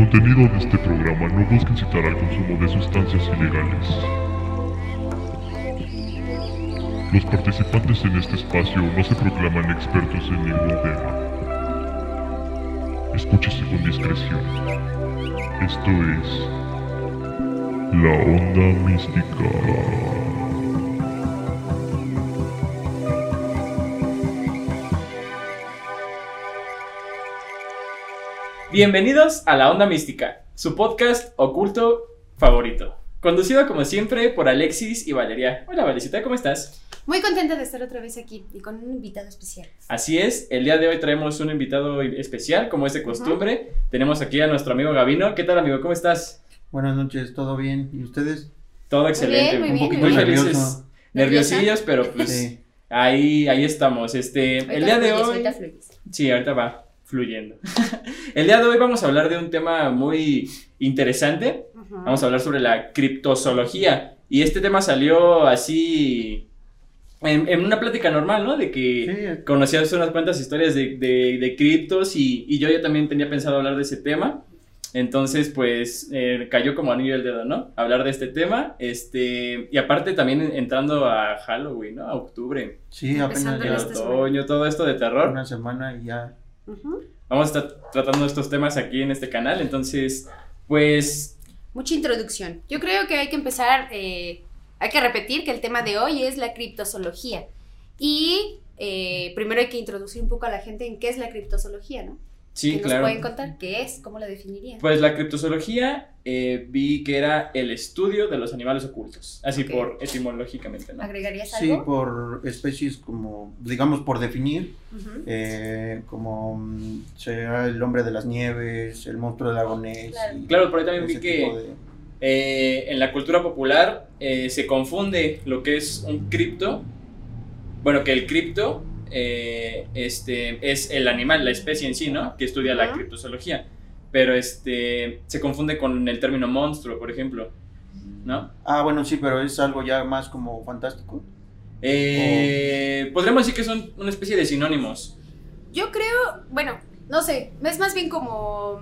Contenido de este programa no busca incitar al consumo de sustancias ilegales. Los participantes en este espacio no se proclaman expertos en ningún tema. Escúchese con discreción. Esto es La Onda Mística. Bienvenidos a La Onda Mística, su podcast oculto favorito. Conducido como siempre por Alexis y Valeria. Hola Valecita, ¿cómo estás? Muy contenta de estar otra vez aquí y con un invitado especial. Así es, el día de hoy traemos un invitado especial, como es de costumbre. Tenemos aquí a nuestro amigo Gavino. ¿Qué tal amigo? ¿Cómo estás? Buenas noches, ¿todo bien? ¿Y ustedes? Todo excelente, bien, muy un bien, poquito muy muy bien. felices. Nervioso. Nerviosillos, pero pues Sí. ahí, ahí estamos. Este, el día de fluyes, hoy. ahorita fluyes. Sí, ahorita va fluyendo. el día de hoy vamos a hablar de un tema muy interesante. Vamos a hablar sobre la criptozoología. Y este tema salió así en, en una plática normal, ¿no? De que Sí. conocías unas cuantas historias de, de, de criptos y, y yo ya también tenía pensado hablar de ese tema. Entonces, pues, eh, cayó como anillo el dedo, ¿no? Hablar de este tema. Este, y aparte también entrando a Halloween, ¿no? A octubre, Sí, Empezando apenas el esta semana. otoño, todo esto de terror. una semana y ya. Vamos a estar tratando estos temas aquí en este canal. Entonces, pues, Mucha introducción. Yo creo que hay que empezar, eh, hay que repetir que el tema de hoy es la criptozoología. Y eh, primero hay que introducir un poco a la gente en qué es la criptozoología, ¿no? Sí, ¿Qué claro. nos pueden contar? ¿Qué es? ¿Cómo la definirían? Pues la criptozoología eh, vi que era el estudio de los animales ocultos, así por etimológicamente, ¿no? ¿Agregarías Sí, algo? por especies como, digamos, por definir, eh, como mm, será el hombre de las nieves, el monstruo de lago Ness. Claro. Claro, por ahí también vi que de- eh, en la cultura popular eh, se confunde lo que es un cripto, bueno, que el cripto eh, este, es el animal, la especie en sí, ¿no? Que estudia la criptozoología, pero este, se confunde con el término monstruo, por ejemplo, ¿no? Ah, bueno, sí, pero es algo ya más como fantástico. Eh, Podríamos decir que son una especie de sinónimos. Yo creo, bueno, no sé, es más bien como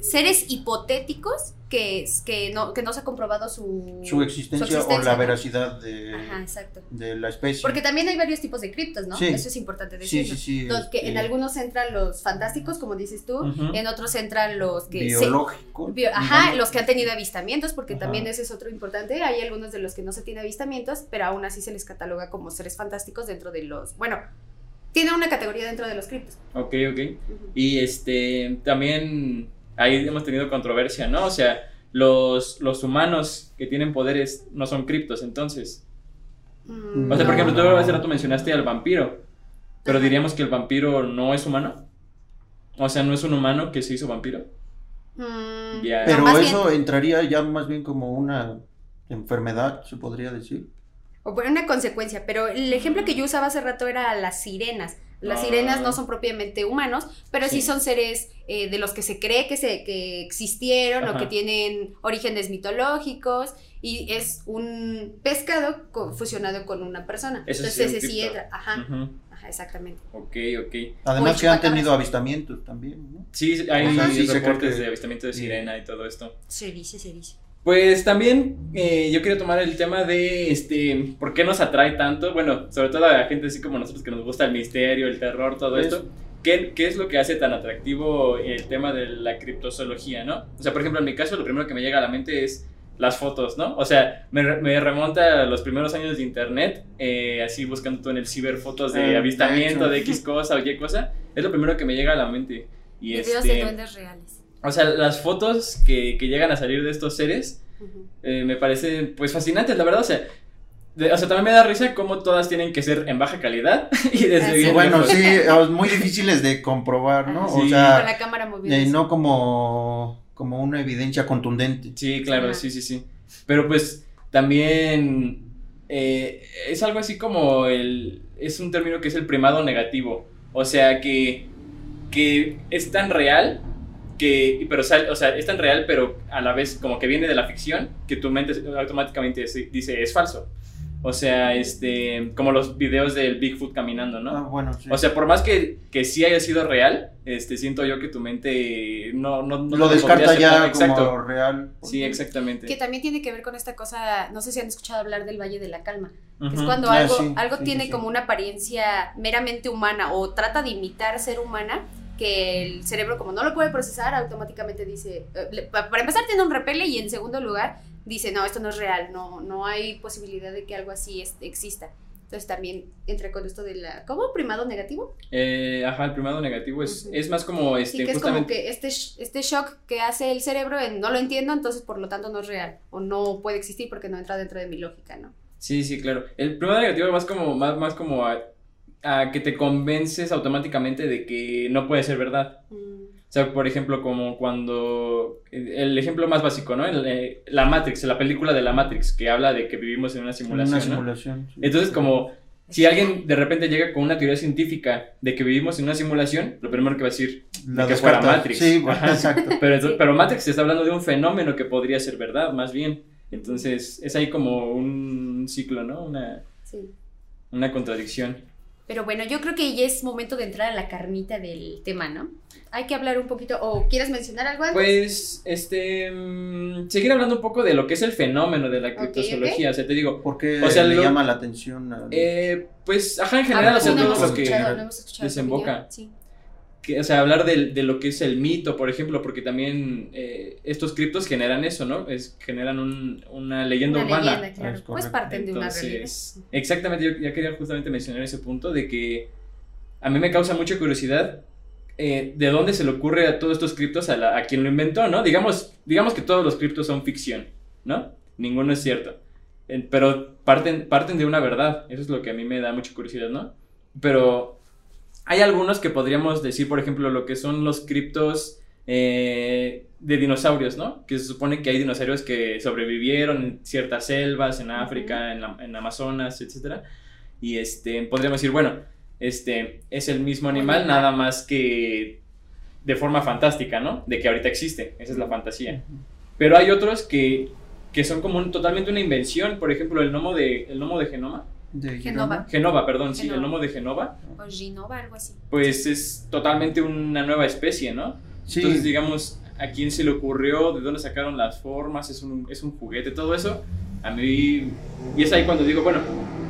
seres hipotéticos que, que, no, que no se ha comprobado su, Su existencia, o existencia, la ¿no? veracidad de, Ajá, de la especie. Porque también hay varios tipos de criptos, ¿no? Sí. Eso es importante sí, decirlo. sí, sí. Los que este, en algunos entran los fantásticos, como dices tú, en otros entran los que... se- biológico. bio- ajá, los que han tenido avistamientos, porque Ajá. también ese es otro importante. Hay algunos de los que no se tienen avistamientos, pero aún así se les cataloga como seres fantásticos dentro de los... Bueno, tiene una categoría dentro de los criptos. Ok, ok. Y este, también ahí hemos tenido controversia, ¿no? O sea, los, los humanos que tienen poderes no son criptos, entonces. Mm, O sea, por ejemplo, tú hace rato mencionaste al vampiro, pero diríamos que el vampiro no es humano. O sea, no es un humano que se hizo vampiro. Mm, Ya. no, Pero bien- eso entraría ya más bien como una enfermedad, se podría decir. O por una consecuencia, pero el ejemplo que yo usaba hace rato era las sirenas. Las Ah. sirenas no son propiamente humanos, pero sí, Sí. son seres eh, de los que se cree que, se, que existieron o Ajá. que tienen orígenes mitológicos y es un pescado co- fusionado con una persona. Eso sí Entonces es un ese sí entra. Ajá, ajá, exactamente. Ok, ok. Además O que han tenido avistamientos también, ¿no? Sí, hay sí, reportes de avistamiento de sí. sirena y todo esto. Se dice, se dice. Pues también eh, yo quiero tomar el tema de este, ¿por qué nos atrae tanto? Bueno, sobre todo a la gente así como nosotros que nos gusta el misterio, el terror, todo Es- esto. ¿Qué, ¿Qué es lo que hace tan atractivo el tema de la criptozoología, no? O sea, por ejemplo, en mi caso, lo primero que me llega a la mente es las fotos, ¿no? O sea, me, me remonta a los primeros años de internet, eh, así buscando tú en el ciber fotos de Ah, de avistamiento, hecho. de X cosa o Y cosa. Es lo primero que me llega a la mente. Y Videos este, de duendes reales. o sea, las fotos que, que llegan a salir de estos seres Eh, me parece pues fascinantes, la verdad, o sea, de- o sea, también me da risa cómo todas tienen que ser en baja calidad y desde Ah, sí. Bueno, lejos. sí, muy difíciles de comprobar, ¿no? O. Con sea, la cámara móvil. eh, no como, como una evidencia contundente. Sí, claro, sí, sí, sí. Pero pues también eh, es algo así como el, es un término que es el primado negativo, o sea, que, que es tan real que, pero sal- o sea, es tan real, pero a la vez como que viene de la ficción, que tu mente automáticamente dice es falso. O sea, este, como los videos del Bigfoot caminando, ¿no? Ah, bueno, sí. O sea, por más que, que sí haya sido real, este, siento yo que tu mente no, no, no lo descarta ya Exacto. como real. Sí, exactamente. Que también tiene que ver con esta cosa, no sé si han escuchado hablar del Valle de la Calma, que es Ujú. cuando Ah, algo, sí, algo sí, tiene sí, sí. como una apariencia meramente humana o trata de imitar ser humana, que el cerebro como no lo puede procesar, automáticamente dice, eh, para empezar tiene un repele y en segundo lugar dice, no, esto no es real, no, no hay posibilidad de que algo así es- exista. Entonces también entra con esto de la, ¿cómo? ¿Primado negativo? Eh, ajá, el primado negativo es, Ujú. es más como, Sí, este, que es como justamente... que este, este shock que hace el cerebro en no lo entiendo, entonces por lo tanto no es real o no puede existir porque no entra dentro de mi lógica, ¿no? Sí, sí, claro. El primado negativo es más como, más, más como a, a que te convences automáticamente de que no puede ser verdad. O sea, por ejemplo, como cuando. El ejemplo más básico, ¿no? El, eh, la Matrix, la película de la Matrix, que habla de que vivimos en una simulación. Una ¿no? simulación. sí. Entonces, como si alguien de repente llega con una teoría científica de que vivimos en una simulación, lo primero que va a decir, La de que fuera. Matrix. Sí, bueno, Ajá. exacto. pero, entonces- Sí. pero Matrix está hablando de un fenómeno que podría ser verdad, más bien. Entonces, es ahí como un ciclo, ¿no? Una, Sí. una contradicción. Pero bueno, yo creo que ya es momento de entrar a la carnita del tema, ¿no? Hay que hablar un poquito, o ¿quieres mencionar algo antes? Pues, este, mm, seguir hablando un poco de lo que es el fenómeno de la criptozoología. O sea, te digo, ¿Por qué O sea, le lo- llama la atención? a- eh, pues, ajá, en Ah, general, o sea, no todo hemos lo que, escuchado, no hemos escuchado tu desemboca. Sí. Que, o sea, hablar del- de, lo que es el mito, por ejemplo, porque también eh, estos criptos generan eso, ¿no? Es, generan un- una leyenda Una urbana. leyenda, claro. Es Pues parten de una realidad. Exactamente, yo ya quería justamente mencionar ese punto de que a mí me causa mucha curiosidad eh, de dónde se le ocurre a todos estos criptos a, la- a quien lo inventó, ¿no? Digamos, digamos que todos los criptos son ficción, ¿no? Ninguno es cierto. Eh, pero parten, parten de una verdad, eso es lo que a mí me da mucha curiosidad, ¿no? Pero hay algunos que podríamos decir, por ejemplo, lo que son los criptos eh, de dinosaurios, ¿no? Que se supone que hay dinosaurios que sobrevivieron en ciertas selvas, en África, en, la- en Amazonas, etcétera. Y este, podríamos decir, bueno, este es el mismo animal, animal. nada más que de forma fantástica, ¿no? De que ahorita existe, esa es la fantasía. Pero hay otros que, que son como un- totalmente una invención, por ejemplo, el gnomo de, el gnomo de Genoma, De Genova. Genova, perdón, sí, el Genova. gnomo de Genova, O Ginova, algo así. pues es totalmente una nueva especie, ¿no? Sí, Entonces, digamos, a quién se le ocurrió, de dónde sacaron las formas, es un, es un juguete, todo eso, a mí, y es ahí cuando digo, bueno,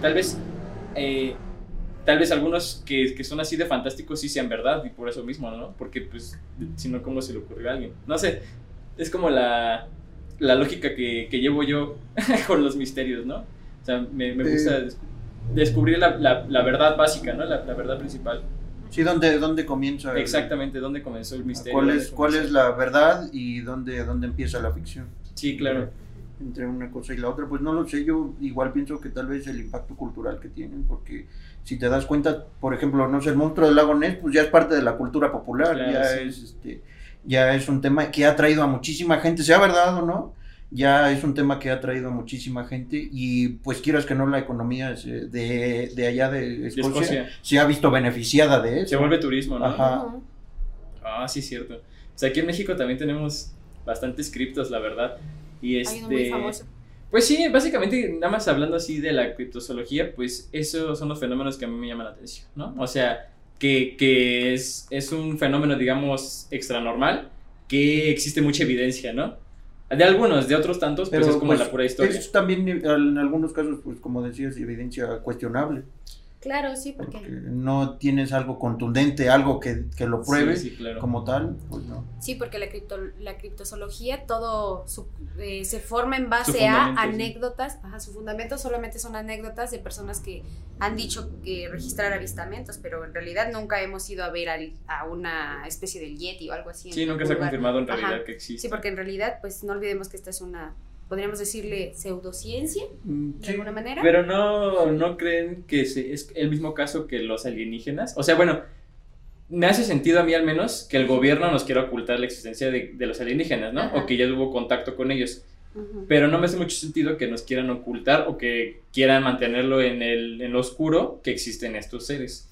tal vez, eh, tal vez algunos que, que son así de fantásticos sí sean verdad, y por eso mismo, ¿no? Porque, pues, si no, ¿cómo se le ocurrió a alguien? No sé, es como la, la lógica que, que llevo yo con los misterios, ¿no? Sea, me, me gusta Eh. des- descubrir la, la, la verdad básica, ¿no? La, la verdad principal. sí ¿dónde, dónde comienza? el- Exactamente, ¿dónde comenzó el misterio? ¿Cuál ¿Dónde es, ¿Cuál comenzó? es la verdad y dónde, dónde empieza la ficción? Sí, claro. Entre una cosa y la otra, pues no lo sé, yo igual pienso que tal vez el impacto cultural que tienen, porque si te das cuenta, por ejemplo, no sé, el monstruo del lago Ness, pues ya es parte de la cultura popular, Claro, ya sí. es este, ya es un tema que ha traído a muchísima gente, sea verdad o no, ya es un tema que ha traído a muchísima gente y pues quieras que no la economía se- de, de allá de De Escocia, se ha visto beneficiada de Se eso. vuelve turismo, ¿no? Ajá. Ah, sí, cierto. O sea, aquí en México también tenemos bastantes criptos, la verdad. Y Hay este. uno muy famoso. Pues sí, básicamente, nada más hablando así de la criptozoología, pues esos son los fenómenos que a mí me llaman la atención, ¿no? O sea, que, que es, es un fenómeno, digamos, extranormal, que existe mucha evidencia, ¿no? De algunos, de otros tantos, pues Pero, es como pues, la pura historia. Es también en algunos casos, pues como decías, evidencia cuestionable. Claro, sí, porque porque no tienes algo contundente, algo que, que lo pruebe Sí, sí, claro. como tal, pues no. sí, porque la cripto, la criptozoología todo su- eh, se forma en base a sí. anécdotas, ajá, su fundamento solamente son anécdotas de personas que han dicho que registrar avistamientos, pero en realidad nunca hemos ido a ver al- a una especie del yeti o algo así. Sí, nunca se ha confirmado en Ajá. realidad que existe. Sí, porque en realidad, pues no olvidemos que esta es una, podríamos decirle pseudociencia, de alguna manera. Pero no, no creen que se- es el mismo caso que los alienígenas. O sea, bueno, me hace sentido a mí al menos que el gobierno nos quiera ocultar la existencia de, de los alienígenas, ¿no? Ajá. O que ya tuvo contacto con ellos. Ujú. Pero no me hace mucho sentido que nos quieran ocultar o que quieran mantenerlo en, el, en lo oscuro que existen estos seres.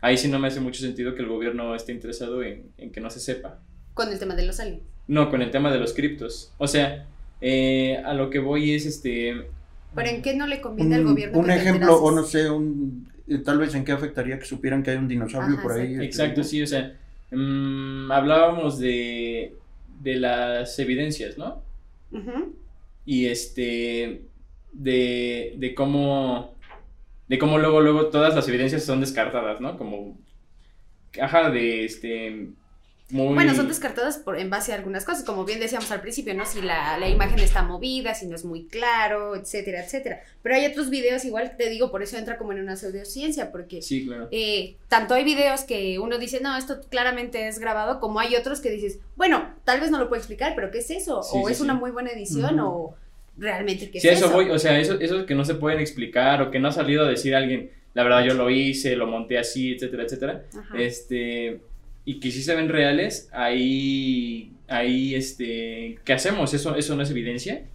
Ahí sí no me hace mucho sentido que el gobierno esté interesado en, en que no se sepa. Con el tema de los aliens. No, con el tema de los criptos. O sea, eh, a lo que voy es este. Pero ¿en qué no le conviene al gobierno? un que ejemplo, o no sé, un, eh, tal vez en qué afectaría que supieran que hay un dinosaurio Ajá, por ahí. este, Exacto, sí, o sea, mm, hablábamos de, de las evidencias, ¿no? Y este, de, de cómo, de cómo luego, luego todas las evidencias son descartadas, ¿no? Como, ajá, de este, muy... Bueno, son descartadas por, en base a algunas cosas, como bien decíamos al principio, ¿no? Si la, la imagen está movida, si no es muy claro, etcétera, etcétera. Pero hay otros videos, igual te digo, por eso entra como en una pseudociencia, porque Sí, claro. eh, tanto hay videos que uno dice, no, esto claramente es grabado, como hay otros que dices, bueno, tal vez no lo puedo explicar, pero ¿qué es eso? Sí, o sí, es sí. una muy buena edición, o realmente qué Sí, es eso eso. voy, o sea, eso, eso que no se pueden explicar o que no ha salido a decir alguien, la verdad yo lo hice, lo monté así, etcétera, etcétera. Ajá. Este, y que sí se ven reales, ahí, ahí, este, ¿qué hacemos? ¿Eso, eso no es evidencia?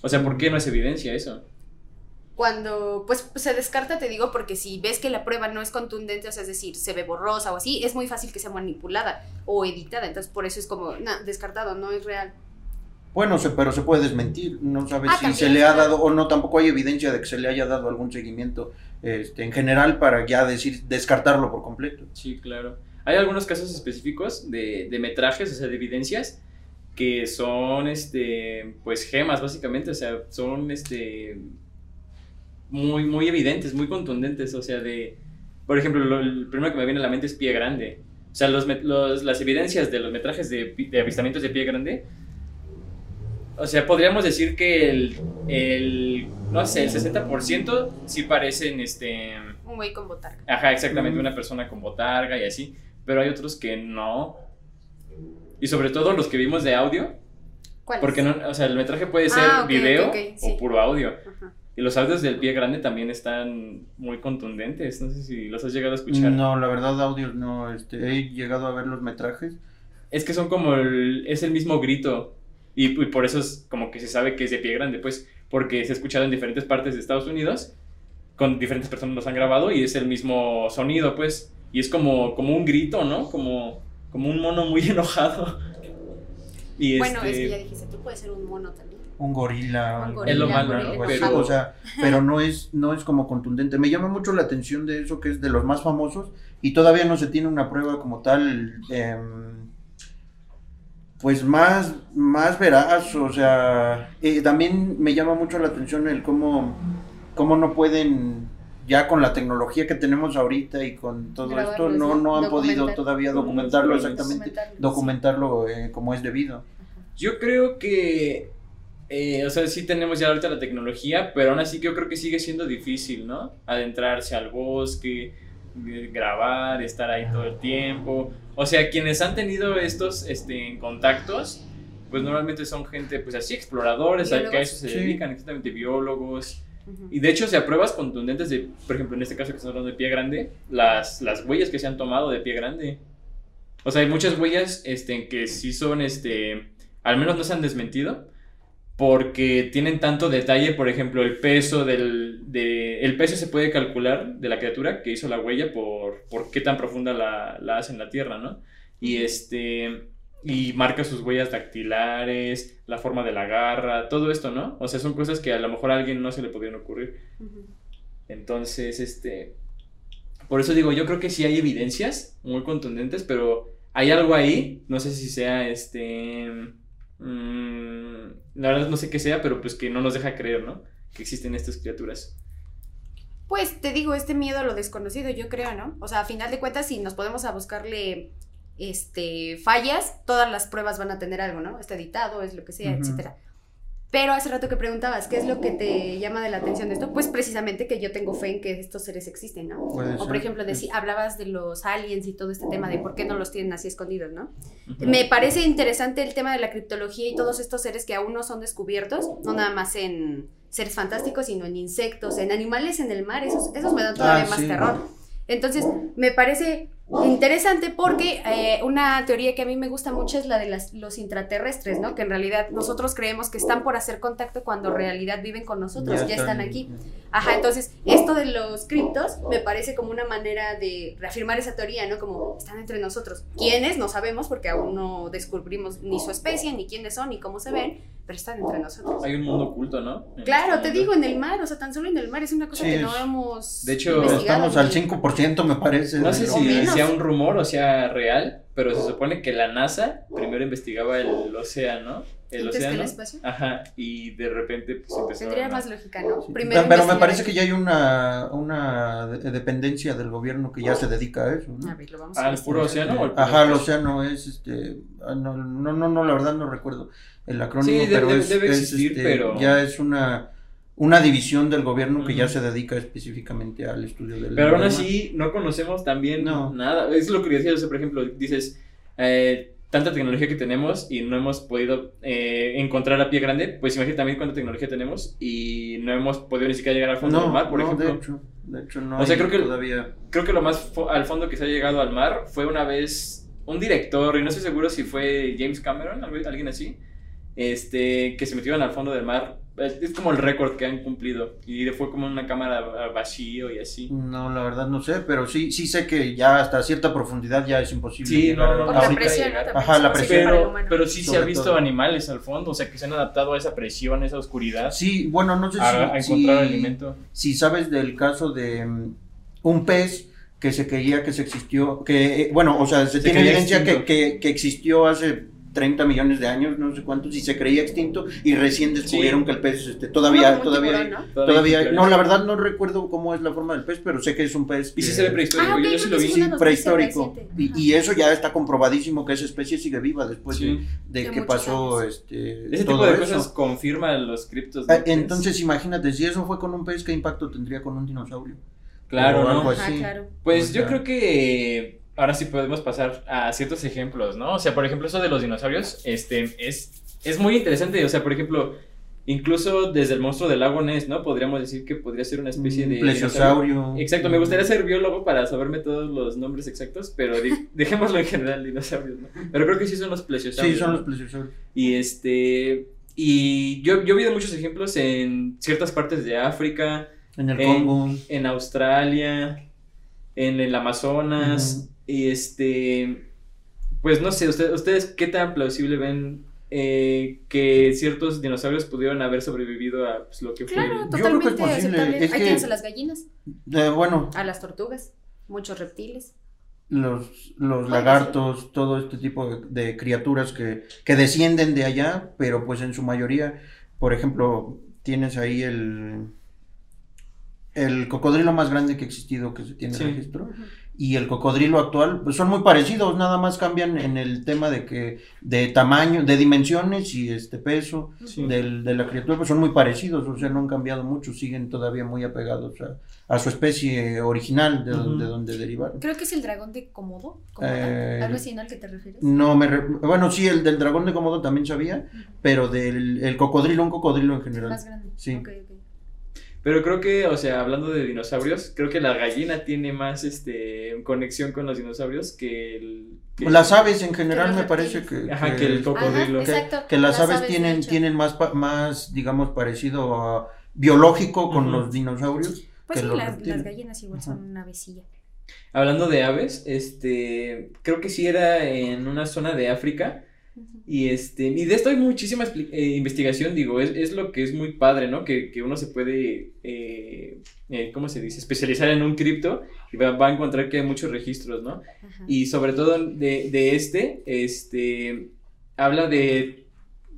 O sea, ¿por qué no es evidencia eso? Cuando, pues, se descarta, te digo, porque si ves que la prueba no es contundente, o sea, es decir, se ve borrosa o así, es muy fácil que sea manipulada o editada. Entonces, por eso es como, no, descartado, no es real. Bueno, se, pero se puede desmentir, no sabes Ah, si también, se le ha claro. dado o no, tampoco hay evidencia de que se le haya dado algún seguimiento este, en general para ya decir, descartarlo por completo. Sí, claro. Hay algunos casos específicos de, de metrajes, o sea, de evidencias, que son, este, pues, gemas, básicamente, o sea, son, este, muy, muy evidentes, muy contundentes, o sea, de, por ejemplo, lo- el primero que me viene a la mente es Pie Grande. O sea, los, los- las evidencias de los metrajes de, de avistamientos de Pie Grande, o sea, podríamos decir que el, el no sé, el 60% sí parecen, este... Un güey con botarga. Ajá, exactamente, Mm. una persona con botarga y así, pero hay otros que no. Y sobre todo los que vimos de audio, ¿Cuál? porque no, o sea, el metraje puede ser Ah, ok, video ok, ok, sí. o puro audio. Ajá. Y los audios del pie grande también están muy contundentes, no sé si los has llegado a escuchar. No, la verdad, audios no, este, he llegado a ver los metrajes. Es que son como el, es el mismo grito y, y por eso es como que se sabe que es de pie grande, pues, porque se ha escuchado en diferentes partes de Estados Unidos, con diferentes personas los han grabado y es el mismo sonido, pues, y es como, como un grito, ¿no? Como, como un mono muy enojado. Y Bueno, este, es que ya dijiste, tú puedes ser un mono también. Un gorila. Un gorila, Es lo malo, gorila ¿no? Pero- o sea, pero no es, no es como contundente. Me llama mucho la atención de eso que es de los más famosos y todavía no se tiene una prueba como tal, em, pues más, más veraz. O sea, eh, también me llama mucho la atención el cómo, cómo no pueden ya con la tecnología que tenemos ahorita y con todo esto no, ¿no? han podido todavía documentarlo exactamente, Documentarlo, sí. documentarlo eh, como es debido. Yo creo que, eh, o sea, sí tenemos ya ahorita la tecnología, pero aún así yo creo que sigue siendo difícil, ¿no? Adentrarse al bosque, eh, grabar, estar ahí todo el tiempo. O sea, quienes han tenido estos este, contactos, pues normalmente son gente, pues así, exploradores, a, que a eso se Sí. dedican, exactamente biólogos. Y de hecho, o sea, pruebas contundentes de, por ejemplo, en este caso que estamos hablando de pie grande, las, las huellas que se han tomado de pie grande. O sea, hay muchas huellas este, que sí son, este, al menos no se han desmentido, porque tienen tanto detalle, por ejemplo, el peso del, de, el peso se puede calcular de la criatura que hizo la huella por, por qué tan profunda la, la hace en la tierra, ¿no? Y este, y marca sus huellas dactilares, la forma de la garra, todo esto, ¿no? O sea, son cosas que a lo mejor a alguien no se le podrían ocurrir. Entonces, este, por eso digo, yo creo que sí hay evidencias muy contundentes, pero hay algo ahí, no sé si sea, este, mm, la verdad no sé qué sea, pero pues que no nos deja creer, ¿no? Que existen estas criaturas. Pues te digo, este miedo a lo desconocido, yo creo, ¿no? O sea, a final de cuentas, si nos podemos a buscarle este fallas, todas las pruebas van a tener algo, ¿no? Está editado, es lo que sea, Ujú. etcétera. Pero hace rato que preguntabas, ¿qué es lo que te llama de la atención de esto? Pues precisamente que yo tengo fe en que estos seres existen, ¿no? Puede O por ejemplo, de si hablabas de los aliens y todo este tema de por qué no los tienen así escondidos, ¿no? Me parece interesante el tema de la criptología y todos estos seres que aún no son descubiertos, no nada más en seres fantásticos, sino en insectos, en animales en el mar, esos, esos me dan todavía Ah, más sí. terror. Entonces, me parece Interesante porque eh, una teoría que a mí me gusta mucho es la de las, los intraterrestres, ¿no? Que en realidad nosotros creemos que están por hacer contacto cuando en realidad viven con nosotros, ya, están aquí. Ajá, entonces esto de los criptos me parece como una manera de reafirmar esa teoría, ¿no? Como están entre nosotros. ¿Quiénes? No sabemos porque aún no descubrimos ni su especie, ni quiénes son, ni cómo se ven, pero están entre nosotros. Hay un mundo oculto, ¿no? En Claro, este te digo, en el mar, o sea, tan solo en el mar es una cosa Sí, que no hemos De hecho, investigado Estamos al ni- 5%, me parece. No sé si menos. sea un rumor o sea real, pero se supone que la NASA primero investigaba el océano, el Antes que el océano, espacio. ajá, y de repente pues empezaron Tendría a- más lógica, ¿no? Sí. Primero pero me parece que ya hay una, una de- dependencia del gobierno que ya se dedica a eso. ¿no? A ver, lo vamos a al puro océano o Ajá, el océano es este. ah, No, no, no, no, la verdad no recuerdo el acrónimo, Sí, pero debe- es, debe es, existir, este, pero- ya es una, una división del gobierno que ya se dedica específicamente al estudio del. Pero aún así no conocemos también No. nada. Es lo que decía, o sea, por ejemplo, dices, eh, tanta tecnología que tenemos y no hemos podido eh, encontrar a pie grande, pues imagínate también cuánta tecnología tenemos y no hemos podido ni siquiera llegar al fondo No, del mar, por no, ejemplo. de hecho, de hecho no. O sea, hay creo que- todavía. Creo que lo más fo- al fondo que se ha llegado al mar fue una vez un director, y no estoy seguro si fue James Cameron, alguien así, este, que se metieron al fondo del mar. Es, es como el récord que han cumplido. Y fue como una cámara a vacío y así. No, la verdad no sé, pero sí, sí sé que ya hasta cierta profundidad ya es imposible. Sí, llegar no, no, a- la ahorita presión, Ajá, la presión. Pero, pero sí se ha visto todo. animales al fondo, o sea, que se han adaptado a esa presión, a esa oscuridad, Sí, bueno, no sé a, a si, encontrar si- alimento. si sabes del caso de mm, un pez que se creía que se existió, que, eh, bueno, o sea, se, Se tiene evidencia que, que existió hace 30 millones de años, no sé cuántos, y se creía extinto, y recién descubrieron Sí. que el pez este, todavía, todavía, tiburón, ¿no? todavía, hay no, la verdad no recuerdo cómo es la forma del pez, pero sé que es un pez Y sí que- se ve prehistórico, Ah, ok, yo, sí lo vi. Sí, prehistórico. Y, y eso ya está comprobadísimo que esa especie sigue viva después Sí. de, de De que pasó años. este, Ese todo tipo de eso. cosas confirman los criptos. Ah. Entonces imagínate, si eso fue con un pez, ¿qué impacto tendría con un dinosaurio? claro, ¿no? Ajá, claro. Pues O yo creo que ahora sí podemos pasar a ciertos ejemplos, ¿no? O sea, por ejemplo, eso de los dinosaurios, este, es, es muy interesante. O sea, por ejemplo, incluso desde el monstruo del lago Ness, ¿no? Podríamos decir que podría ser una especie de plesiosaurio. Exacto, me gustaría ser biólogo para saberme todos los nombres exactos, pero dejémoslo en general, dinosaurios, ¿no? Pero creo que sí son los plesiosaurios. Sí, son ¿no? los plesiosaurios. Y este. Y yo, yo he visto muchos ejemplos en ciertas partes de África, En el Congo. en Australia, en el Amazonas. Y este, pues no sé, usted- ustedes qué tan plausible ven eh, que ciertos dinosaurios pudieron haber sobrevivido a pues, lo que fue. Claro, que es totalmente posible. aceptable. Es Ahí que- tienes a las gallinas, Eh, bueno, a las tortugas, muchos reptiles. los, los lagartos, todo este tipo de, de criaturas que, que descienden de allá, pero pues en su mayoría, por ejemplo, tienes ahí el, el cocodrilo más grande que ha existido que se tiene Sí. registro. Y el cocodrilo actual pues son muy parecidos, nada más cambian en el tema de que de tamaño, de dimensiones y este peso Sí. del, de la criatura, pues son muy parecidos, o sea, no han cambiado mucho, siguen todavía muy apegados a, a su especie original de, donde, donde derivaron. Creo que es el dragón de Komodo. Komodo, Eh, Algo así, ¿no? ¿Al que te refieres? No me re- bueno, sí, el del dragón de Komodo también sabía, pero del el cocodrilo, un cocodrilo en general. Más grande. Sí. Pero creo que, o sea, hablando de dinosaurios, creo que la gallina tiene más este conexión con los dinosaurios que el. que- Las aves en general me parece que, Ajá, que el Ajá, cocodrilo. que, exacto. que las, aves, tienen, tienen más, pa- más, digamos, parecido a biológico con los dinosaurios. Pues que sí, los las, las gallinas igual Ajá. son una vecilla. Hablando de aves, este. Creo que sí era en una zona de África. Y este, y de esto hay muchísima eh, investigación, digo, es, es lo que es muy padre, ¿no? Que, que uno se puede, eh, eh, ¿cómo se dice? Especializar en un cripto y va, va a encontrar que hay muchos registros, ¿no? Ajá. Y sobre todo de, de este, este, habla de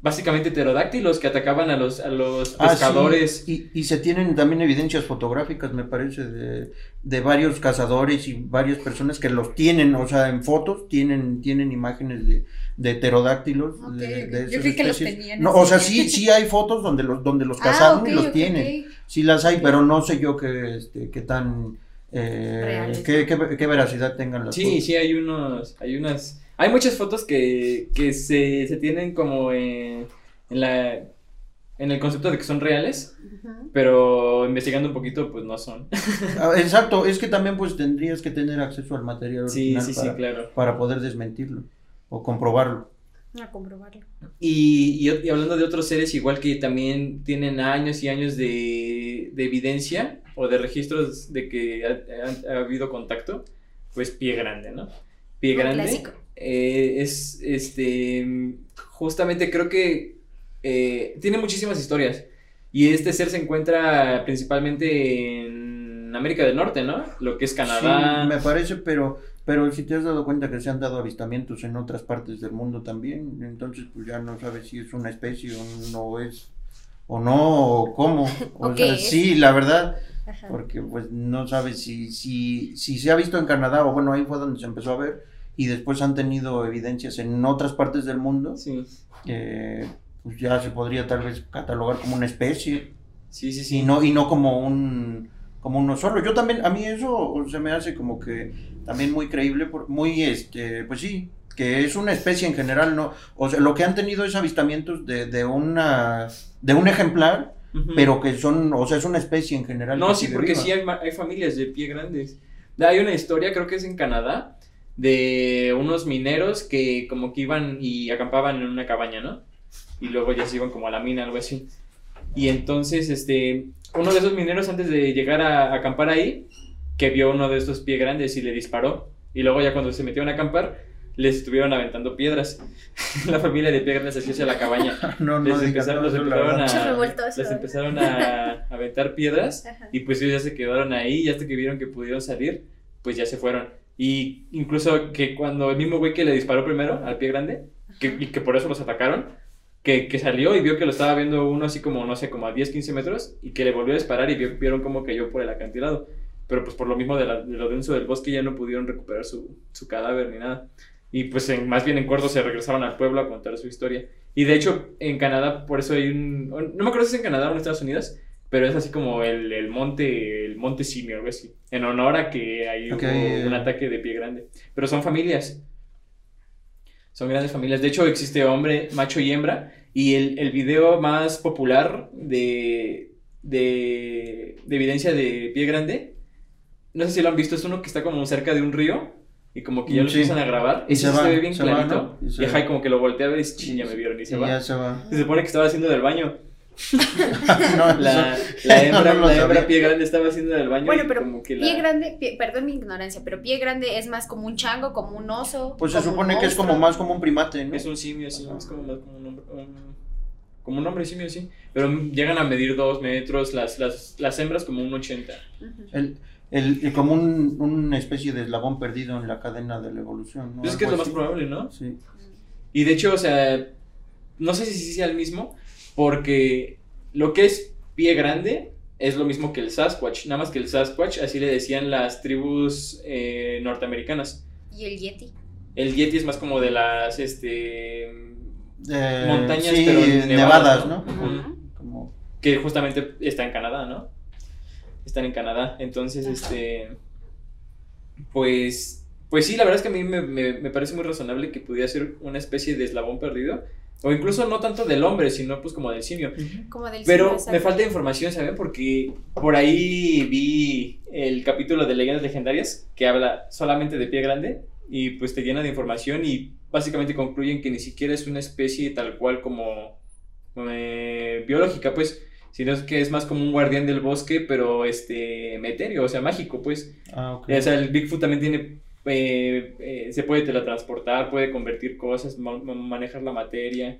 básicamente pterodáctilos que atacaban a los, a los Ah, sí, pescadores. Y, y se tienen también evidencias fotográficas, me parece, de, de varios cazadores y varias personas que los tienen, o sea, en fotos tienen, tienen imágenes de, de pterodáctilos. Ok, de, ok. de Yo creí que los tenían No, o sea, sí, sí hay fotos donde los, donde los Ah, cazaron y los tienen. Sí las hay, pero no sé yo qué, este, qué tan, eh, qué, qué- qué veracidad tengan las Sí, fotos. sí, hay unos, hay unas, hay muchas fotos que, que se, se tienen como en, en la, en el concepto de que son reales, pero investigando un poquito, pues no son. Ah, Exacto, es que también pues tendrías que tener acceso al material Sí, original sí, sí, para, claro. para poder desmentirlo o comprobarlo. A comprobarlo. Y, y- y hablando de otros seres, igual que también tienen años y años de, de evidencia o de registros de que ha, ha- ha habido contacto, pues Pie Grande, ¿no? Pie Un Grande clásico. eh, es, este, justamente creo que eh, tiene muchísimas historias. Y este ser se encuentra principalmente en América del Norte, ¿no? Lo que es Canadá. Sí, me parece, pero, pero si te has dado cuenta que se han dado avistamientos en otras partes del mundo también, entonces pues ya no sabes si es una especie o no es, o no, o cómo. O ¿O sea, sí, la verdad, Ajá. porque pues no sabes si, si, si se ha visto en Canadá, o bueno, ahí fue donde se empezó a ver, y después han tenido evidencias en otras partes del mundo, Sí, eh, pues ya se podría tal vez catalogar como una especie. sí, sí. sí. y no y no como un como uno solo yo también a mí eso se me hace como que también muy creíble por- muy este pues sí que es una especie en general no o sea lo que han tenido es avistamientos de, de una de un ejemplar pero que son o sea es una especie en general No, sí, porque sí hay, hay familias de pie grandes. Hay una historia, creo que es en Canadá, de unos mineros que como que iban y acampaban en una cabaña, ¿no? Y luego ya se iban como a la mina, algo así. Y entonces, este, uno de esos mineros antes de llegar a, a acampar ahí, que vio uno de estos pie grandes y le disparó. Y luego ya cuando se metieron a acampar, les estuvieron aventando piedras. la familia de pie grandes así hacia la cabaña. no no Les empezaron, los empezaron a, les empezaron a aventar piedras. Ajá. Y pues ellos ya se quedaron ahí y hasta que vieron que pudieron salir, pues ya se fueron. Y incluso que cuando el mismo güey que le disparó primero al pie grande, que, y que por eso los atacaron, que, que salió y vio que lo estaba viendo uno así como, no sé, como a 10, 15 metros, y que le volvió a disparar y vio- vieron cómo cayó por el acantilado. Pero pues por lo mismo de, la- de lo denso del bosque ya no pudieron recuperar su, su cadáver ni nada. Y pues en- más bien en corto se regresaron al pueblo a contar su historia. Y de hecho en Canadá, por eso hay un... No me acuerdo si es en Canadá o en Estados Unidos, pero es así como el, el monte el monte simio, algo así. En honor a que hay Ok. hubo un ataque de pie grande. Pero son familias. Son grandes familias. De hecho, existe hombre, macho y hembra. Y el, el video más popular de, de, de evidencia de pie grande, no sé si lo han visto, es uno que está como cerca de un río. Y como que ya lo Sí. empiezan a grabar. Y se ve bien se va, clarito. ¿no? Y se Y, ajá, va. y como que lo voltea a ver y dice, "Chin, ya me vieron. Y se Y va. ya se va Se supone que estaba haciendo del baño. No, La, hembra, no la hembra pie grande estaba haciendo del baño. Bueno, pero como que la- pie grande, pie- perdón mi ignorancia, pero pie grande es más como un chango, como un oso. pues se supone que es como más como un primate ¿no? Es un simio, sí, es como, más como un hombre. un- como un hombre simio, sí. Pero llegan a medir dos metros, las, las, las hembras como un 80. Ujú. El, el, el- como un, una especie de eslabón perdido en la cadena de la evolución. ¿no? Pues es que es lo más probable, ¿no? Sí. Y de hecho, o sea, no sé si sí sea el mismo, porque lo que es pie grande es lo mismo que el Sasquatch, nada más que el Sasquatch, así le decían las tribus eh, norteamericanas. Y el yeti. El Yeti es más como de las, este, Eh, montañas, sí, pero nevadas, nevadas, ¿no? Como, que justamente está en Canadá, ¿no? Están en Canadá. Entonces, este. Pues. Pues sí, la verdad es que a mí me, me- me parece muy razonable que pudiera ser una especie de eslabón perdido. O incluso no tanto del hombre, sino pues como del simio. Como del Pero simio, me falta información, ¿saben? Porque por ahí vi el capítulo de Leyendas Legendarias que habla solamente de pie grande y pues te llena de información y básicamente concluyen que ni siquiera es una especie tal cual como eh, biológica, pues, sino es que es más como un guardián del bosque, pero este meterio, o sea, mágico, pues. ah, ok. O sea, el Bigfoot también tiene, eh, eh, se puede teletransportar, puede convertir cosas, ma- ma- manejar la materia.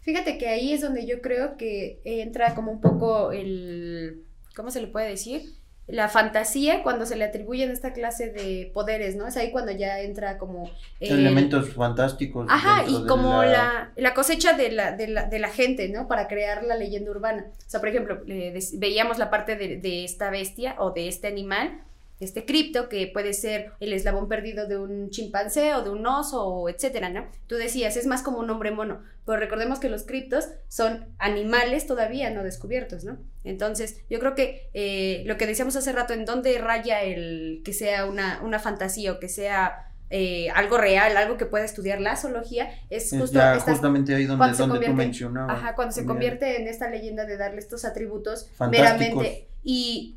Fíjate que ahí es donde yo creo que entra como un poco el, ¿cómo se le puede decir? La fantasía cuando se le atribuyen esta clase de poderes, ¿no? Es ahí cuando ya entra como... el- Elementos fantásticos. Ajá, y como la, la cosecha de la, de, la, de la gente, ¿no? Para crear la leyenda urbana. O sea, por ejemplo, eh, veíamos la parte de, de esta bestia o de este animal, este cripto, que puede ser el eslabón perdido de un chimpancé o de un oso, etcétera, ¿no? Tú decías, es más como un hombre mono, pero recordemos que los criptos son animales todavía no descubiertos, ¿no? Entonces, yo creo que eh, lo que decíamos hace rato, en dónde raya el que sea una, una fantasía o que sea eh, algo real, algo que pueda estudiar la zoología, es justo ya estas- justamente ahí donde, tú mencionabas. Ajá, cuando se convierte en esta leyenda de darle estos atributos meramente y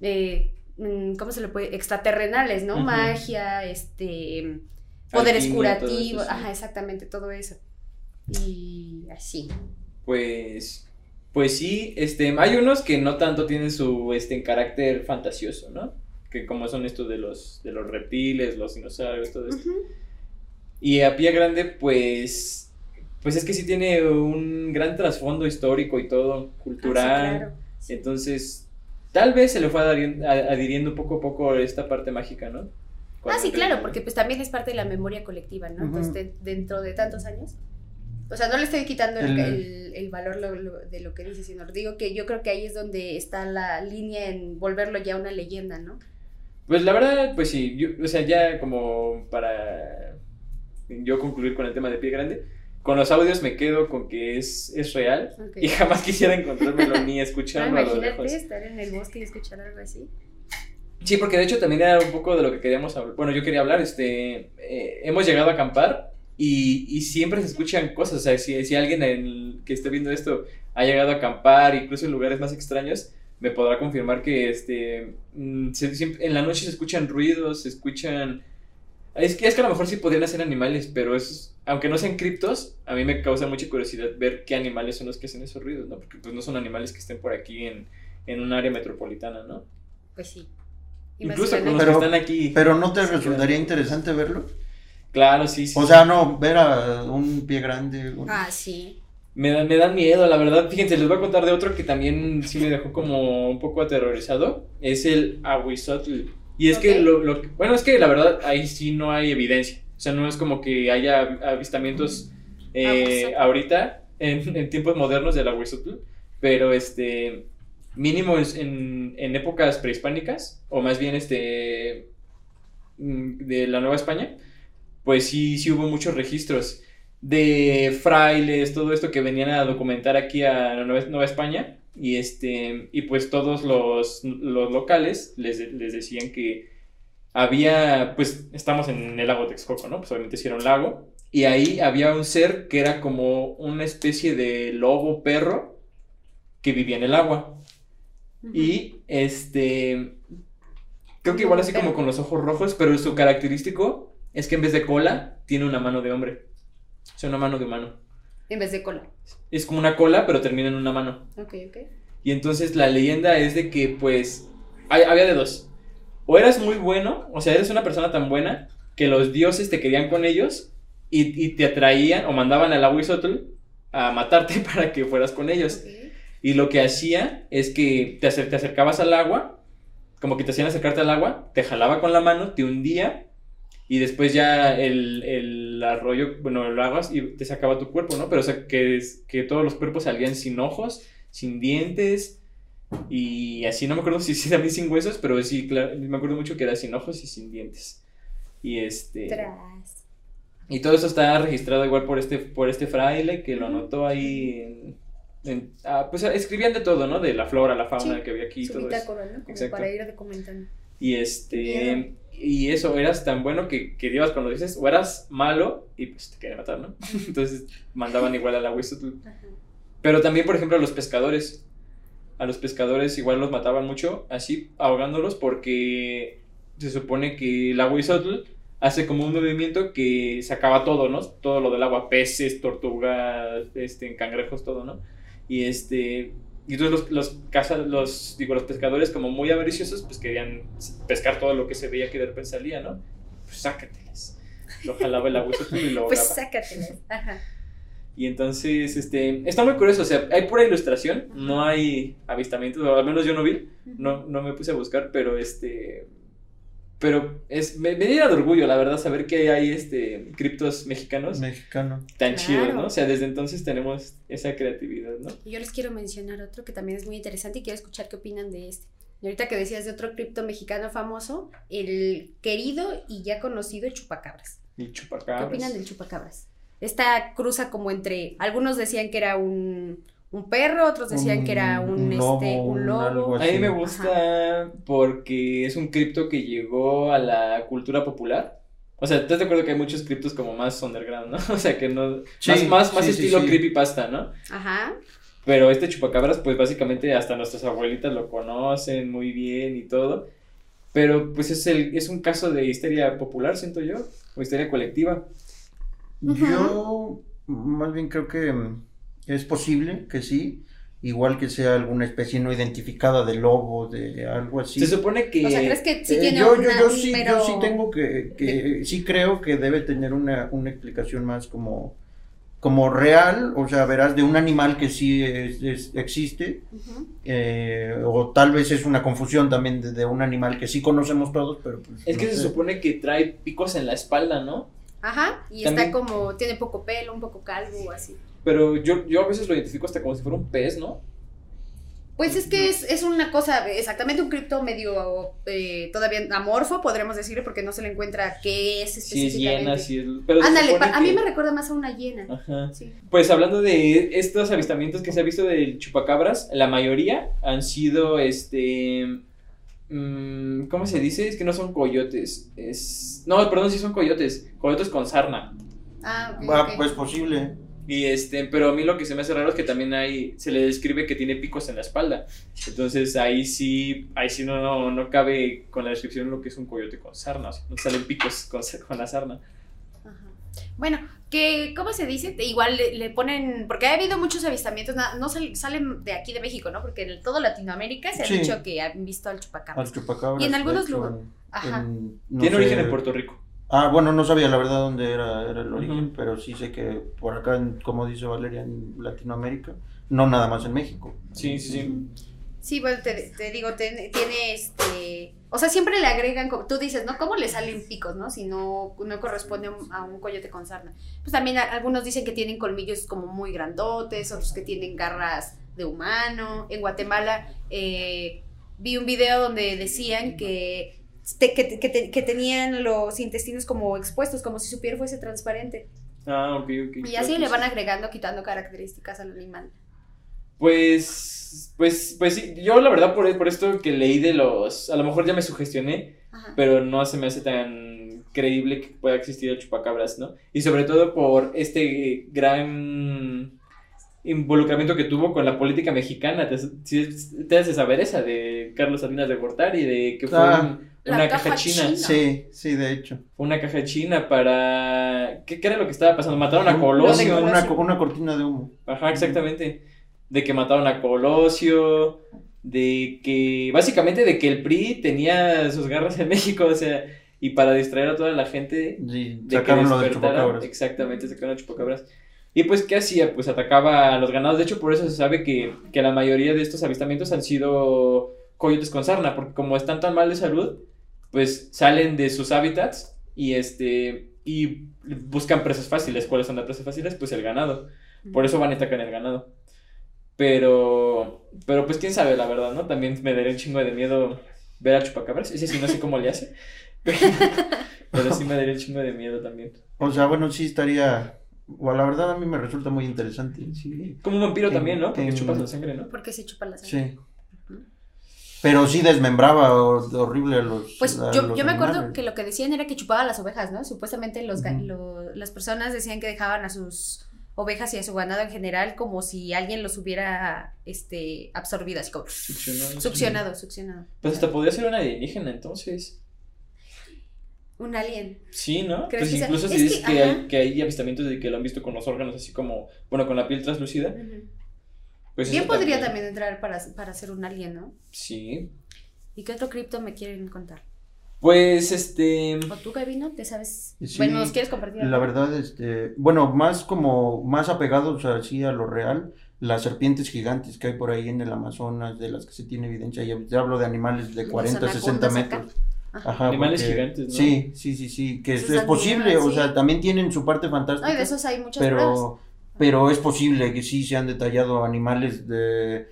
eh, ¿cómo se le puede? extraterrenales, ¿no? Magia, este poderes Alquimia, curativos, eso, sí. ajá, exactamente todo eso. Y así. Pues, pues sí, este, hay unos que no tanto tienen su, este, carácter fantasioso, ¿no? Que como son estos de los, de los reptiles, los dinosaurios, todo esto. Y a pie grande, pues, pues es que sí tiene un gran trasfondo histórico y todo, cultural. Ah, sí, claro. Entonces, tal vez se le fue adhiriendo, poco a poco esta parte mágica, ¿no? Ah, sí, claro, porque pues también es parte de la memoria colectiva, ¿no? Entonces, de- dentro de tantos años. O sea, no le estoy quitando el, El- el- el valor lo- lo- de lo que dice, sino digo que yo creo que ahí es donde está la línea en volverlo ya una leyenda, ¿no? Pues la verdad, pues sí, yo- o sea, ya como para yo concluir con el tema de pie grande, con los audios me quedo con que es, es real Ok. y jamás quisiera encontrármelo ni escucharlo a lo lejos. estar en el bosque y escuchar algo así. Sí, porque de hecho también era un poco de lo que queríamos hablar. Bueno, yo quería hablar, este, eh, hemos llegado a acampar y, y siempre se escuchan cosas. O sea, si, si alguien en el- que esté viendo esto ha llegado a acampar, incluso en lugares más extraños, me podrá confirmar que este, mm, se- siempre- en la noche se escuchan ruidos, se escuchan... Es que, es que a lo mejor sí podrían ser animales, pero es, aunque no sean criptos, a mí me causa mucha curiosidad ver qué animales son los que hacen esos ruidos, ¿no? Porque pues no son animales que estén por aquí en, en un área metropolitana, ¿no? Pues sí. Incluso con la los Pero- que están aquí. Pero ¿no te resultaría interesante verlo? Claro, sí, sí. O sea, no, ver a un pie grande. un- Ah, sí. Me, da- me dan miedo, la verdad. Fíjense, les voy a contar de otro que también sí me dejó como un poco aterrorizado. Es el Aguizotl. Y es que lo, Bueno, es que la verdad ahí sí no hay evidencia. O sea, no es como que haya avistamientos eh, ahorita, en, en tiempos modernos del Aguizotl. Pero este. Mínimo en, en épocas prehispánicas, o más bien este. mm, de la Nueva España, pues sí, sí hubo muchos registros de frailes, todo esto que venían a documentar aquí a Nueva, Nueva España. Y, este, y pues todos los, los locales les, les decían que había, pues estamos en el lago Texcoco, ¿no? Pues obviamente sí era un lago. Y ahí había un ser que era como una especie de lobo perro que vivía en el agua. Y este. Creo que igual así como con los ojos rojos, pero su característico es que en vez de cola, tiene una mano de hombre. O sea, una mano de humano. En vez de cola. Es como una cola, pero termina en una mano. Ok, ok. Y entonces la leyenda es de que, pues, hay- había de dos. O eras muy bueno, o sea, eres una persona tan buena que los dioses te querían con ellos y, y te atraían o mandaban al Aguizotl a matarte para que fueras con ellos. Y lo que hacía es que te, acer- te acercabas al agua, como que te hacían acercarte al agua, te jalaba con la mano, te hundía y después ya el, el arroyo, bueno, lo hagas y te sacaba tu cuerpo, ¿no? Pero o sea, que, que todos los cuerpos salían sin ojos, sin dientes y así, no me acuerdo si, si también sin huesos, pero sí, claro, me acuerdo mucho que era sin ojos y sin dientes. Y este... Tras. Y todo eso está registrado igual por este, por este fraile que lo anotó ahí en, en- ah, pues escribían de todo, ¿no? De la flora, la fauna Sí, que había aquí Su todo eso. ¿no? Como para ir documentando. Y Miedo. Y eso, eras tan bueno que, que ibas cuando dices, o eras malo y pues te querían matar, ¿no? Entonces mandaban igual al agua Ajá. Pero también, por ejemplo, a los pescadores. A los pescadores igual los mataban mucho, así ahogándolos, porque se supone que el aguizotl hace como un movimiento que sacaba todo, ¿no? Todo lo del agua, peces, tortugas, este, cangrejos, todo, ¿no? Y este. Y entonces los, los, los, digo, los pescadores, como muy avariciosos, pues querían pescar todo lo que se veía que de repente salía, ¿no? Pues sácatelas. Lo jalaba el aguizotl y lo Pues sácatelas. Ajá. Y entonces, este, está muy curioso, o sea, hay pura ilustración, no hay avistamientos, o al menos yo no vi, no, no me puse a buscar, pero este, pero es, me, me llena de orgullo, la verdad, saber que hay, este, criptos mexicanos Mexicano. tan Claro. chidos, ¿no? O sea, desde entonces tenemos esa creatividad, ¿no? Y yo les quiero mencionar otro que también es muy interesante y quiero escuchar qué opinan de este. Y ahorita que decías de otro cripto mexicano famoso, el querido y ya conocido chupacabras. Y ¿Qué chupacabras. opinan del chupacabras? Esta cruza como entre, algunos decían que era un, un perro, otros decían que era un, Un este, lobo, un un lobo. A mí me gusta porque es un cripto que llegó a la cultura popular O sea, ¿estás de acuerdo que hay muchos criptos como más underground, ¿no? O sea, que no... Sí, más más, más sí, estilo sí. creepypasta, ¿no? Ajá. Pero este chupacabras, pues básicamente hasta nuestras abuelitas lo conocen muy bien y todo. Pero pues es, el, es un caso de histeria popular, siento yo, o histeria colectiva. Yo más bien creo que mm, es posible que sí, igual que sea alguna especie no identificada de lobo, de algo así. Se supone que... O sea, ¿crees que sí Eh, tiene yo, una, yo, yo sí, yo sí tengo que, que sí creo que debe tener una, una explicación más como, como real, o sea, verás, de un animal que sí es- es- existe, eh, o tal vez es una confusión también de, de un animal que sí conocemos todos, pero pues, Es que se supone que trae picos en la espalda, ¿no? Ajá, y También- está como, tiene poco pelo, un poco calvo, así. Pero yo, yo a veces lo identifico hasta como si fuera un pez, ¿no? Pues es que es, es una cosa, exactamente un cripto medio eh, todavía amorfo, podremos decirle, porque no se le encuentra qué es Si es específicamente. hiena, si es... Pero Ándale, a mí me recuerda más a una hiena. Ajá. Sí. Pues hablando de estos avistamientos que se ha visto del chupacabras, la mayoría han sido, este... mm, ¿Cómo se dice? Es que no son coyotes. Es... No, perdón, sí son coyotes. Coyotes con sarna. Ah, ok, Ah, ok. pues posible. Y este, pero a mí lo que se me hace raro es que también hay, se le describe que tiene picos en la espalda. Entonces ahí sí, ahí sí no, no, no cabe con la descripción lo que es un coyote con sarna. O sea, no salen picos con, con la sarna. Ajá. Bueno, que, ¿cómo se dice? Igual le, le ponen, porque ha habido muchos avistamientos, no sal- salen de aquí de México, ¿no? Porque en todo Latinoamérica se ha dicho que han visto al chupacabras. Al chupacabras. Y en algunos lugares- en- Ajá. en- no Tiene sé- origen en Puerto Rico. Ah, bueno, no sabía la verdad dónde era, era el origen, pero sí sé que por acá, en- como dice Valeria, en Latinoamérica, no nada más en México. Sí, sí, sí. Sí, bueno, te, te digo, ten- tiene este. O sea, siempre le agregan, como tú dices, ¿no? ¿Cómo le salen picos, no? Si no, no corresponde a un, a un coyote con sarna. Pues también a- algunos dicen que tienen colmillos como muy grandotes, otros que tienen garras de humano. En Guatemala eh, vi un video donde decían que, te- que, te- que te- que tenían los intestinos como expuestos, como si su piel fuese transparente. Ah, ok, ok. Y así le van agregando, quitando características al animal. Pues, pues, pues sí, yo la verdad por, por esto que leí de los, a lo mejor ya me sugestioné, Ajá. pero no se me hace tan creíble que pueda existir el chupacabras, ¿no? Y sobre todo por este gran involucramiento que tuvo con la política mexicana. Te, te haces saber esa de Carlos Salinas de Gortari, de que fue Ah. un- La una caja caja china. china. Sí, sí, de hecho. Una caja china para... ¿Qué, qué era lo que estaba pasando? Mataron a Colosio. Una, una cortina de humo. Ajá, exactamente. De que mataron a Colosio, de que, básicamente de que el PRI tenía sus garras en México, o sea, y para distraer a toda la gente, Sí, de sacaron que lo despertara, chupacabras. exactamente, sacaron a chupacabras. Y pues, ¿qué hacía? Pues atacaba a los ganados, de hecho, por eso se sabe que, que la mayoría de estos avistamientos han sido coyotes con sarna, porque como están tan mal de salud, pues salen de sus hábitats y este y buscan presas fáciles. ¿Cuáles son las presas fáciles? Pues el ganado. Por eso van y atacan el ganado. Pero, pero pues quién sabe, la verdad, ¿no? También me daría un chingo de miedo ver a Chupacabras. Ese sí no sé cómo le hace. Pero, sí me daría un chingo de miedo también. O sea, bueno, sí estaría. O la verdad a mí me resulta muy interesante. Sí. Como un vampiro En- también, ¿no? Porque en- chupas la sangre, ¿no? Porque se chupa la sangre. Sí. Pero sí desmembraba hor- horrible a los. Pues a yo, los yo me acuerdo que lo que decían era que chupaba las ovejas, ¿no? Supuestamente los, lo- las personas decían que dejaban a sus ovejas y a su ganado en general como si alguien los hubiera este, absorbido, así como Succionado. succionado, succionado. Pues hasta podría ser un alienígena, entonces. Un alien. Sí, ¿no? ¿Crees Pues que sea? incluso Es si dices que, hay, que hay avistamientos de que lo han visto con los órganos así como, bueno, con la piel translúcida. Pues Bien podría también entrar para, para ser un alien, ¿no? Sí. ¿Y qué otro cripto me quieren contar? Pues este. ¿O tú, Gabino, te sabes? Sí, bueno, ¿nos quieres compartir? La verdad, este, bueno, más como, más apegados así a lo real, las serpientes gigantes que hay por ahí en el Amazonas, de las que se tiene evidencia, ya hablo de animales de Las 40, 60 anacondas acá. metros. Ajá. Animales porque- gigantes, ¿no? Sí, sí, sí, sí, que es, posible, animales, o sí. sea, también tienen su parte No, fantástica, y de esos hay muchas pruebas. Pero, es posible que sí se han detallado animales de,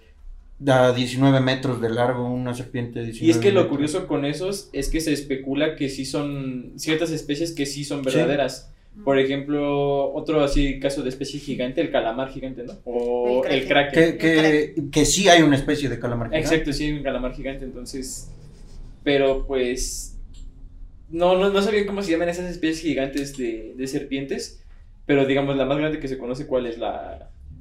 de a 19 metros de largo, una serpiente de 19 Y es que lo curioso con esos es que se especula que sí son ciertas especies que sí son verdaderas. Por ejemplo, otro así caso de especie gigante, el calamar gigante, ¿no? O El el kraken. Que, que, que sí hay una especie de calamar gigante. Exacto, sí hay un calamar gigante, entonces. Pero pues. no, no, no sabía cómo se llaman esas especies gigantes de, de serpientes, pero digamos, la más grande que se conoce, ¿cuál es? La,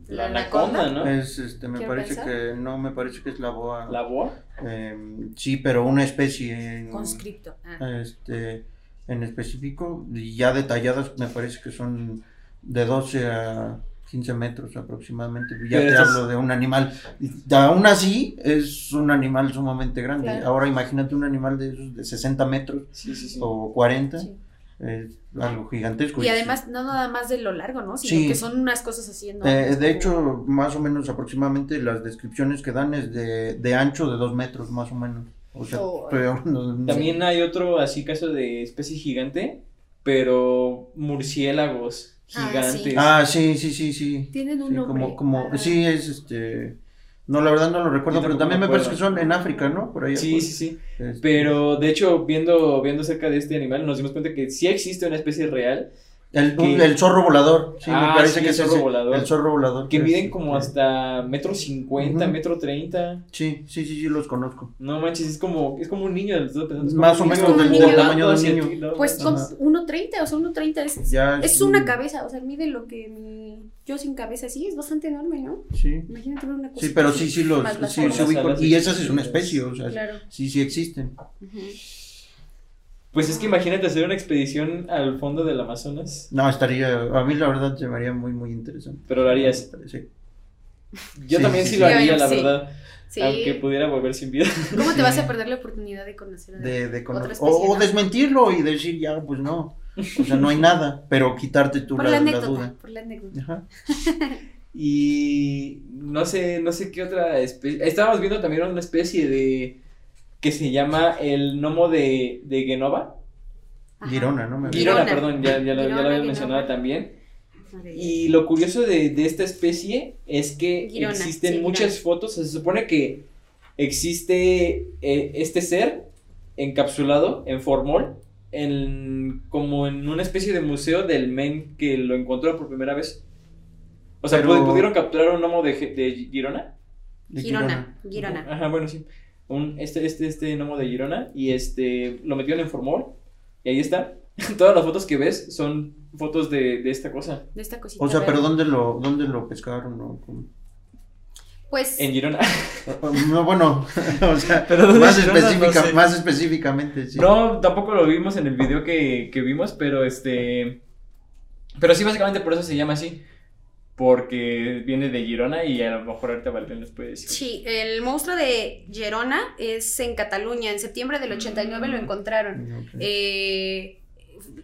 la ¿La anaconda, anaconda? ¿no? Es, este, me parece pensar. que, no, me parece que es la boa. La boa. Em, sí, pero una especie en, Conscripto. Ah. este, en específico, y ya detalladas, me parece que son de 12 a 15 metros aproximadamente. Ya Pero te hablo de un animal. y Aún así, es un animal sumamente grande. Claro. Ahora imagínate un animal de esos de 60 metros Sí, sí, sí. o 40, Sí. Es algo gigantesco. Y además, no nada más de lo largo, ¿no? Sino Sí. que son unas cosas así enormes. Eh, de hecho, más o menos aproximadamente las descripciones que dan es de, de ancho de 2 metros, más o menos. O sea, Oh. estoy hablando de- También hay otro así caso de especie gigante, pero murciélagos Ah, gigantes. Ah, sí, sí, sí, sí. Tienen un Sí, nombre. como, como, Ah. sí, es este. No, la verdad no lo recuerdo, pero también me me parece que son en África, ¿no? Por ahí. Sí, sí, sí. Este, Pero de hecho, viendo, viendo acerca de este animal, nos dimos cuenta que sí existe una especie real El, que- el zorro volador. Sí, Ah, me parece sí, que el es zorro ese, volador. El zorro volador. que es, miden como hasta metro cincuenta, metro treinta. Sí, sí, sí, sí, los conozco. No manches, es como, es como un niño. estoy pensando, es como Más o menos del- tamaño de un niño. Pues con Ajá. 1.30, o sea, 1.30 es, Ya es una cabeza, o sea, mide lo que mi, yo sin cabeza, sí, es bastante enorme, ¿no? Sí. Imagínate ver una cosa. Sí, pero sí, sí los. Sí, se ubican. Y esas es una especie, o sea, Claro. sí, sí existen. Ujú. Pues es que imagínate hacer una expedición al fondo del Amazonas, No, estaría. A mí la verdad se me haría muy, muy interesante. pero lo harías. Sí. Yo Sí, también sí, sí, sí. lo haría, la verdad. Sí. Aunque pudiera volver sin vida. ¿Cómo te vas a perder la oportunidad de conocer a de, de cono- otra especie? o, desmentirlo y decir ya pues no o sea no hay nada pero quitarte tú la, la duda por la anécdota. Ajá. Y no sé, no sé qué otra especie. Estábamos viendo también una especie de. Que se llama el gnomo de, de Genova. Ajá. Girona no me Girona, Girona. perdón, ya, ya lo, ya lo había Genova. mencionado también. Y lo curioso de, de esta especie es que Girona, existen sí, muchas Girona. fotos. Se supone que existe eh, este ser encapsulado en formol, en, como en una especie de museo del men que lo encontró por primera vez. O sea, Pero- ¿pu- ¿pudieron capturar un gnomo de, de Girona? De Girona, Girona. Ajá, bueno, sí. Un, este, este, este gnomo de Girona y este lo metieron en formol y ahí está. Todas las fotos que ves son fotos de, de esta cosa. De esta cosita. o sea pero dónde lo dónde lo pescaron o cómo? Pues, En Girona. no bueno o sea Pero ¿dónde más específica No sé. más específicamente sí No, tampoco lo vimos en el video que, que vimos, pero este. Pero sí, básicamente por eso se llama así. Porque viene de Girona y a lo mejor ahorita Valen les puede decir. sí, el monstruo de Gerona es en Cataluña. En septiembre del 89 lo encontraron. Eh,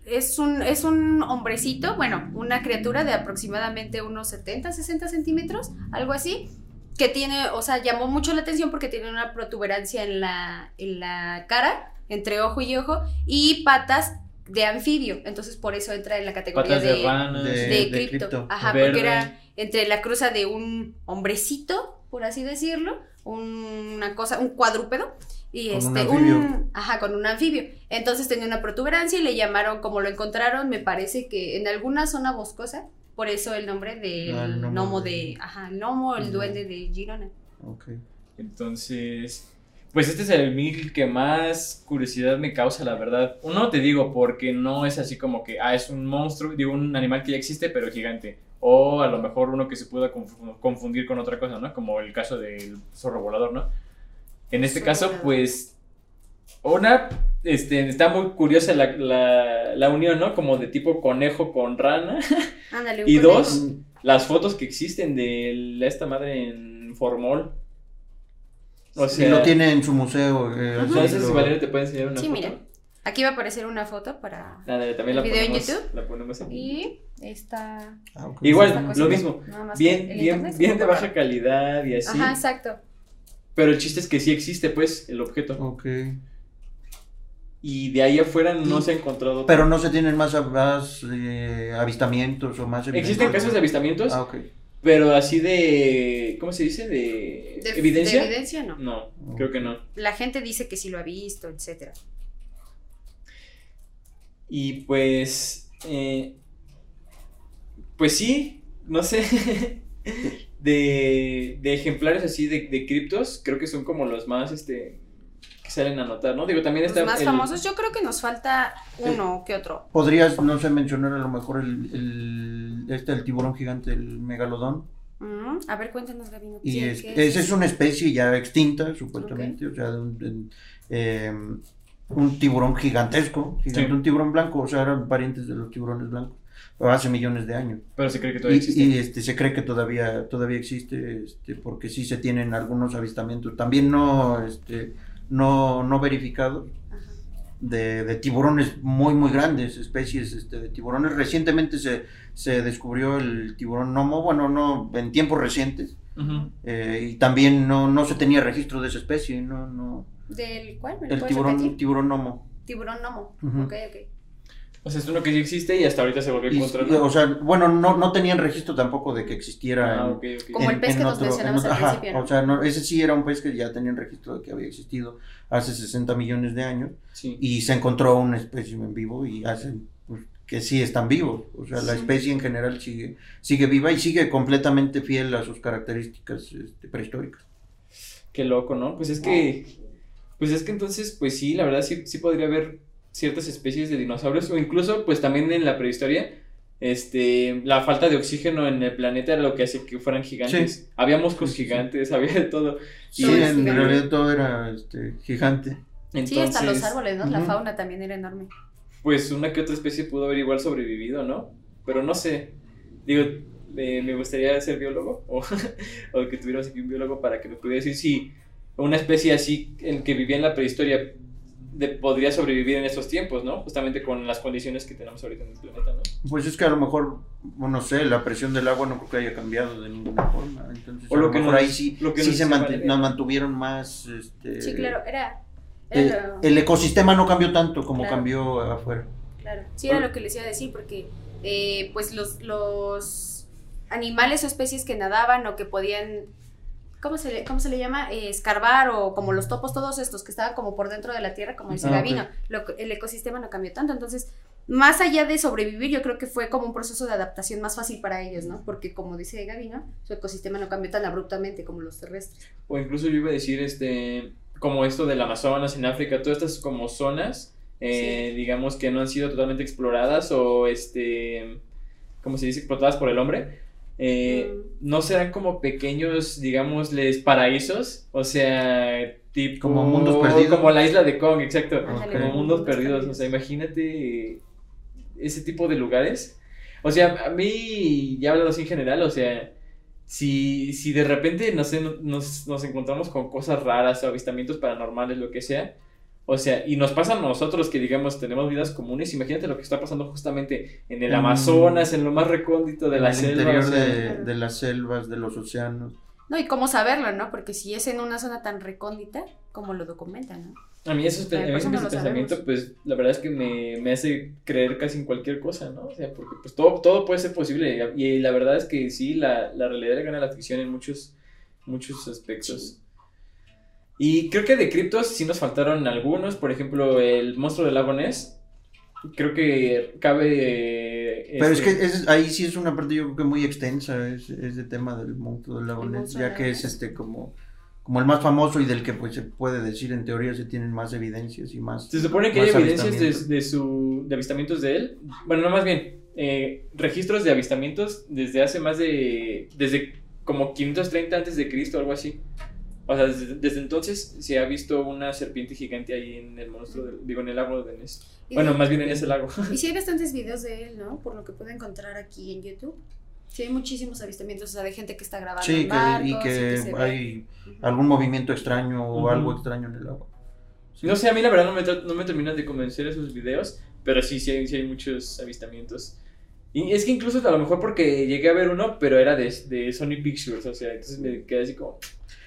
es, un, es un hombrecito, bueno, una criatura de aproximadamente unos 70, 60 centímetros, algo así, que tiene, o sea, llamó mucho la atención porque tiene una protuberancia en la, en la cara, entre ojo y ojo, y patas de anfibio, entonces por eso entra en la categoría Patas de, de, ranas. de- de de cripto. cripto. Ajá, Verde. porque era entre la cruza de un hombrecito, por así decirlo, una cosa, un cuadrúpedo, y Con un este, anfibio. un, ajá, con un anfibio. Entonces tenía una protuberancia y le llamaron, como lo encontraron, me parece que en alguna zona boscosa, por eso el nombre del Ah, el gnomo gnomo de- de, ajá, el gnomo, el Ujú. duende de Girona. Ok. Entonces. Pues este es el mil que más curiosidad me causa, la verdad. Uno te digo, porque no es así como que, ah, es un monstruo, digo, un animal que ya existe, pero gigante. O a lo mejor uno que se pueda confu- confundir con otra cosa, ¿no? Como el caso del zorro volador, ¿no? En este caso, pues, una, este, está muy curiosa la, la, la unión, ¿no? Como de tipo conejo con rana. Ándale, un Y conejo. dos, las fotos que existen de la- esta madre en formol. O y sea, lo tiene en su museo eh, no sé si lo- Valeria te puede enseñar una Sí, foto. mira. Aquí va a aparecer una foto para... Ándale, también la ¿El video en YouTube? la ponemos aquí. Y esta... Ah, ok. Igual, esta lo mismo. Nada más que Bien, bien, es bien de baja calidad y así. Ajá, exacto. Pero el chiste es que sí existe, pues, el objeto. Ok. Y de ahí afuera no Y- se ha encontrado. pero no se tienen más, más eh, avistamientos o más Existen casos de avistamientos, ah ok pero así de. ¿Cómo se dice? ¿De, De, evidencia? de evidencia no. No, creo que no. La gente dice que sí lo ha visto, etcétera. Y pues. eh, pues sí, no sé. de, de ejemplares así de, de criptos, creo que son como los más este, que salen a notar, ¿no? Digo, también Los está más el- famosos, yo creo que nos falta uno que otro. Podrías, no sé, mencionar a lo mejor el, el, este, el tiburón gigante, el megalodón. A ver, cuéntanos, Gabino. Y ¿qué- es, esa es una especie ya extinta, supuestamente, o sea, de un, de- eh, un tiburón gigantesco, gigante, Sí. un tiburón blanco, o sea, eran parientes de los tiburones blancos, hace millones de años. Pero se cree que Y, todavía existe. y, este, se cree que todavía, todavía existe, este, porque sí se tienen algunos avistamientos, también no, este, no, no verificados. De, de tiburones muy, muy grandes, especies este, de tiburones. Recientemente se, se descubrió el tiburón nomo, bueno, no, en tiempos recientes, eh, y también no, no se tenía registro de esa especie, no, no, ¿Del cuál? ¿Me el tiburón, repetir? tiburón nomo. Tiburón Nomo. Ok, ok. O sea, es uno que sí existe y hasta ahorita se volvió a encontrar. o sea, bueno, no, no tenían registro tampoco de que existiera. Ah, en- ok, ok. Como el pez que nos mencionabas al ajá, principio, ¿no? O sea, no, ese sí era un pez que ya tenían registro de que había existido hace 60 millones de años Sí. y se encontró un espécimen vivo y hacen pues, que sí están vivos. O sea, la Sí. especie en general sigue, sigue viva y sigue completamente fiel a sus características este, prehistóricas. Qué loco, ¿no? Pues es que, pues es que entonces, pues sí, la verdad sí, sí podría haber ciertas especies de dinosaurios o incluso, pues también en la prehistoria, este, la falta de oxígeno en el planeta era lo que hacía que fueran gigantes. Había moscos Sí, sí, sí. gigantes, había de todo. Sí, es en realidad todo era este, gigante. Entonces, Sí, hasta los árboles, ¿no? La fauna también era enorme. pues una que otra especie pudo haber igual sobrevivido, ¿no? Pero no sé, digo, eh, me gustaría ser biólogo o, o que tuviéramos aquí un biólogo para que nos pudiera decir si una especie así en que vivía en la prehistoria de- podría sobrevivir en estos tiempos, ¿no? Justamente con las condiciones que tenemos ahorita en el planeta, ¿no? Pues es que a lo mejor, bueno, no sé, la presión del agua no creo que haya cambiado de ninguna forma. Entonces, O a lo lo, que mejor nos- ahí sí, lo que sí nos se mant- nos mantuvieron más. Este, Sí, claro, era. eh, el ecosistema no cambió tanto como Claro. cambió afuera. Claro, sí era lo que les iba a decir, porque eh, pues los, los animales o especies que nadaban o que podían, ¿cómo se le, cómo se le llama? Eh, escarbar o como los topos, todos estos que estaban como por dentro de la tierra, como dice Ah, Gabino, ok. lo que- el ecosistema no cambió tanto, entonces, más allá de sobrevivir, yo creo que fue como un proceso de adaptación más fácil para ellos, ¿no? Porque como dice Gabino, su ecosistema no cambió tan abruptamente como los terrestres. O incluso yo iba a decir, este, como esto del Amazonas en África, todas estas como zonas, eh, digamos que no han sido totalmente exploradas o, este, ¿cómo se dice? Explotadas por el hombre. Eh, Mm. no serán como pequeños, digámosles, paraísos, o sea, tipo... Como mundos perdidos. Como la isla de Kong, exacto. Como mundos perdidos, o sea, imagínate ese tipo de lugares. O sea, a mí, ya hablando así en general, o sea, si, si de repente, no sé, no- nos, nos encontramos con cosas raras o avistamientos paranormales, lo que sea, o sea, y nos pasa a nosotros que, digamos, tenemos vidas comunes, imagínate lo que está pasando justamente en el En- Amazonas, en lo más recóndito de en la el selva. interior o sea, de, de las selvas, de los océanos. No, y cómo saberlo, ¿no? Porque si es en una zona tan recóndita, como lo documentan, ¿no? A mí, esos, a mí ese no pensamiento, sabemos. pues, la verdad es que me, me hace creer casi en cualquier cosa, ¿no? O sea, porque pues todo, todo puede ser posible. Y la verdad es que sí, la, la realidad le gana la ficción en muchos, muchos aspectos. Y creo que de criptos sí nos faltaron algunos. Por ejemplo, el monstruo del lago Ness. Creo que cabe... Pero es este, que es- ahí sí es una parte yo creo que muy extensa, es, ese tema del monstruo del lago El Ness, ya que es este como, como el más famoso y del que pues se puede decir en teoría se tienen más evidencias y más. Se supone que hay evidencias de, de su, de avistamientos de él. Bueno, no más bien, eh, registros de avistamientos desde hace más de. desde como 530 antes de Cristo, algo así. O sea, desde, desde entonces se ha visto una serpiente gigante ahí en el monstruo, del- digo, en el lago de Ness. Y Bueno, sí- más bien en ese lago. Y sí hay bastantes videos de él, ¿no? Por lo que puedo encontrar aquí en YouTube. Sí hay muchísimos avistamientos, o sea, de gente que está grabando Sí, en que, barcos y que se ve. hay algún movimiento extraño o Ujú. algo extraño en el agua. Sí. No sé, a mí la verdad no me, no me terminan de convencer esos videos, pero sí, sí hay, sí hay muchos avistamientos. Y es que incluso a lo mejor porque llegué a ver uno, pero era de, de Sony Pictures, o sea, entonces me quedé así como...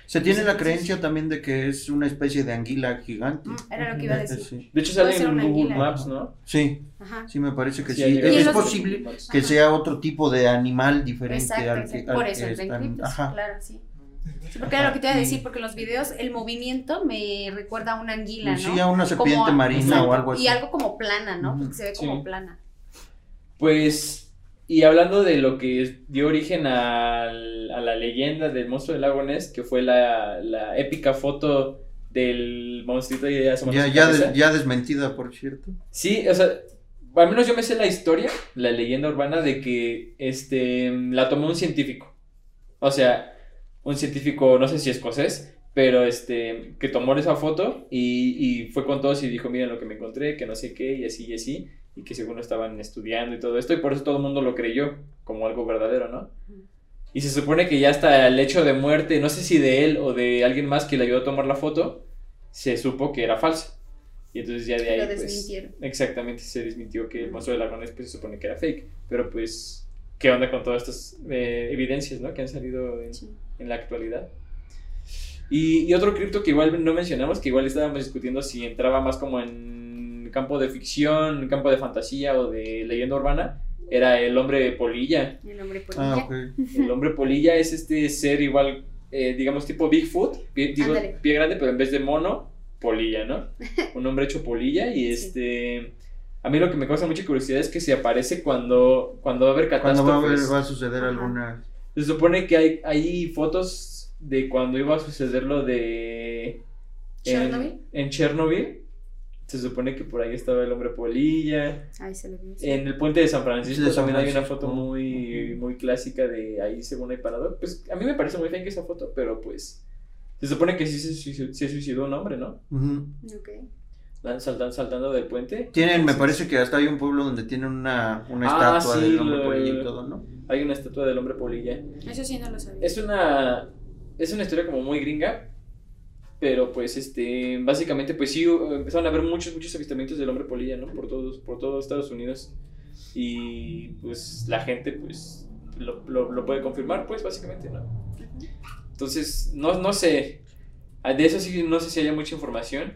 Se tiene la creencia también de que es una especie de anguila gigante. Mm, Era lo que iba a decir. Sí, De hecho sale en Google anguila. Maps, ¿no? sí, Ajá. sí, me parece que Sí, Es, en posible que Ajá. sea otro tipo de animal diferente Exacto, al que, exacto. al Por eso el Encryptus, Ajá. claro, sí. Sí, porque era lo que te iba a decir, porque los videos, el movimiento me recuerda a una anguila, ¿no? Sí, a una serpiente Como- marina exacto, o algo así. Y algo como plana, ¿no? Porque se ve Sí. como plana. Pues, y hablando de lo que dio origen al- a la leyenda del monstruo del lago Ness, que fue la, la épica foto del monstruito y Ya, ya, des- ya desmentida, por cierto. Sí, o sea, al menos yo me sé la historia, la leyenda urbana de que este la tomó un científico. O sea, un científico, no sé si escocés, pero este que tomó esa foto y, y fue con todos y dijo, miren lo que me encontré, que no sé qué, y así y así, y que según estaban estudiando y todo esto, y por eso todo el mundo lo creyó como algo verdadero, ¿no? Y se supone que ya hasta el hecho de muerte, no sé si de él o de alguien más que le ayudó a tomar la foto, se supo que era falsa. Y entonces ya de ahí, Lo pues, exactamente, se desmintió que el monstruo de lagones pues se supone que era fake. Pero pues, ¿qué onda con todas estas eh, evidencias, ¿no? Que han salido en, Sí. en la actualidad. Y, y otro cripto que igual no mencionamos, que igual estábamos discutiendo si entraba más como en campo de ficción, campo de fantasía o de leyenda urbana, era el hombre polilla. El hombre polilla. Ah, ok. El hombre polilla es este ser igual, eh, digamos, tipo Bigfoot, pie, digo, Ándale. pie grande, pero en vez de mono, polilla, ¿no? Un hombre hecho polilla y Sí. este... A mí lo que me causa mucha curiosidad es que se aparece cuando, cuando va a haber Cuando catástrofes. va a, haber- va a suceder Ajá. alguna. Se supone que hay, hay fotos de cuando iba a suceder lo de... ¿Chernobyl? En, en Chernobyl. Se supone que por ahí estaba el hombre polilla. Ahí se lo sí. En el puente de San Francisco Sí, de San también hay una foto muy, muy clásica de ahí según hay parado. Pues a mí me parece muy fake esa foto, pero pues se supone que sí se suicidó, se suicidó un hombre, ¿no? Ujú. Ok. Saltando, saltando del puente. Tienen, me parece que hasta hay un pueblo donde tienen una, una Ah, estatua sí, del hombre lo- polilla y todo, ¿no? Hay una estatua del hombre polilla. Eso sí no lo sabía. Es una, es una historia como muy gringa, pero pues este, básicamente pues sí, empezaron a haber muchos, muchos avistamientos del hombre polilla, ¿no? Por todos, por todo Estados Unidos. Y pues la gente pues lo, lo, lo puede confirmar, pues básicamente, ¿no? Entonces, no, no sé, Ah, de eso sí no sé si haya mucha información,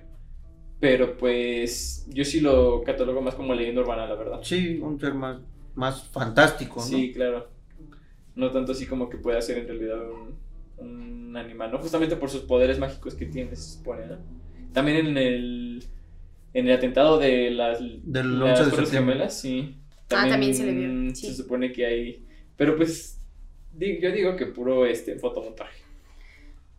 pero pues yo sí lo catalogo más como leyenda urbana, la verdad. Sí, un ser más, más fantástico, ¿no? Sí, claro. No tanto así como que pueda ser en realidad un, un animal, ¿no? Justamente por sus poderes mágicos que tiene, se supone, ¿no? También en el, en el atentado de las, Del las 11 de. Gemelas, sí. Ah, también se le vio, Se supone que hay... Pero pues, yo digo que puro este, fotomontaje.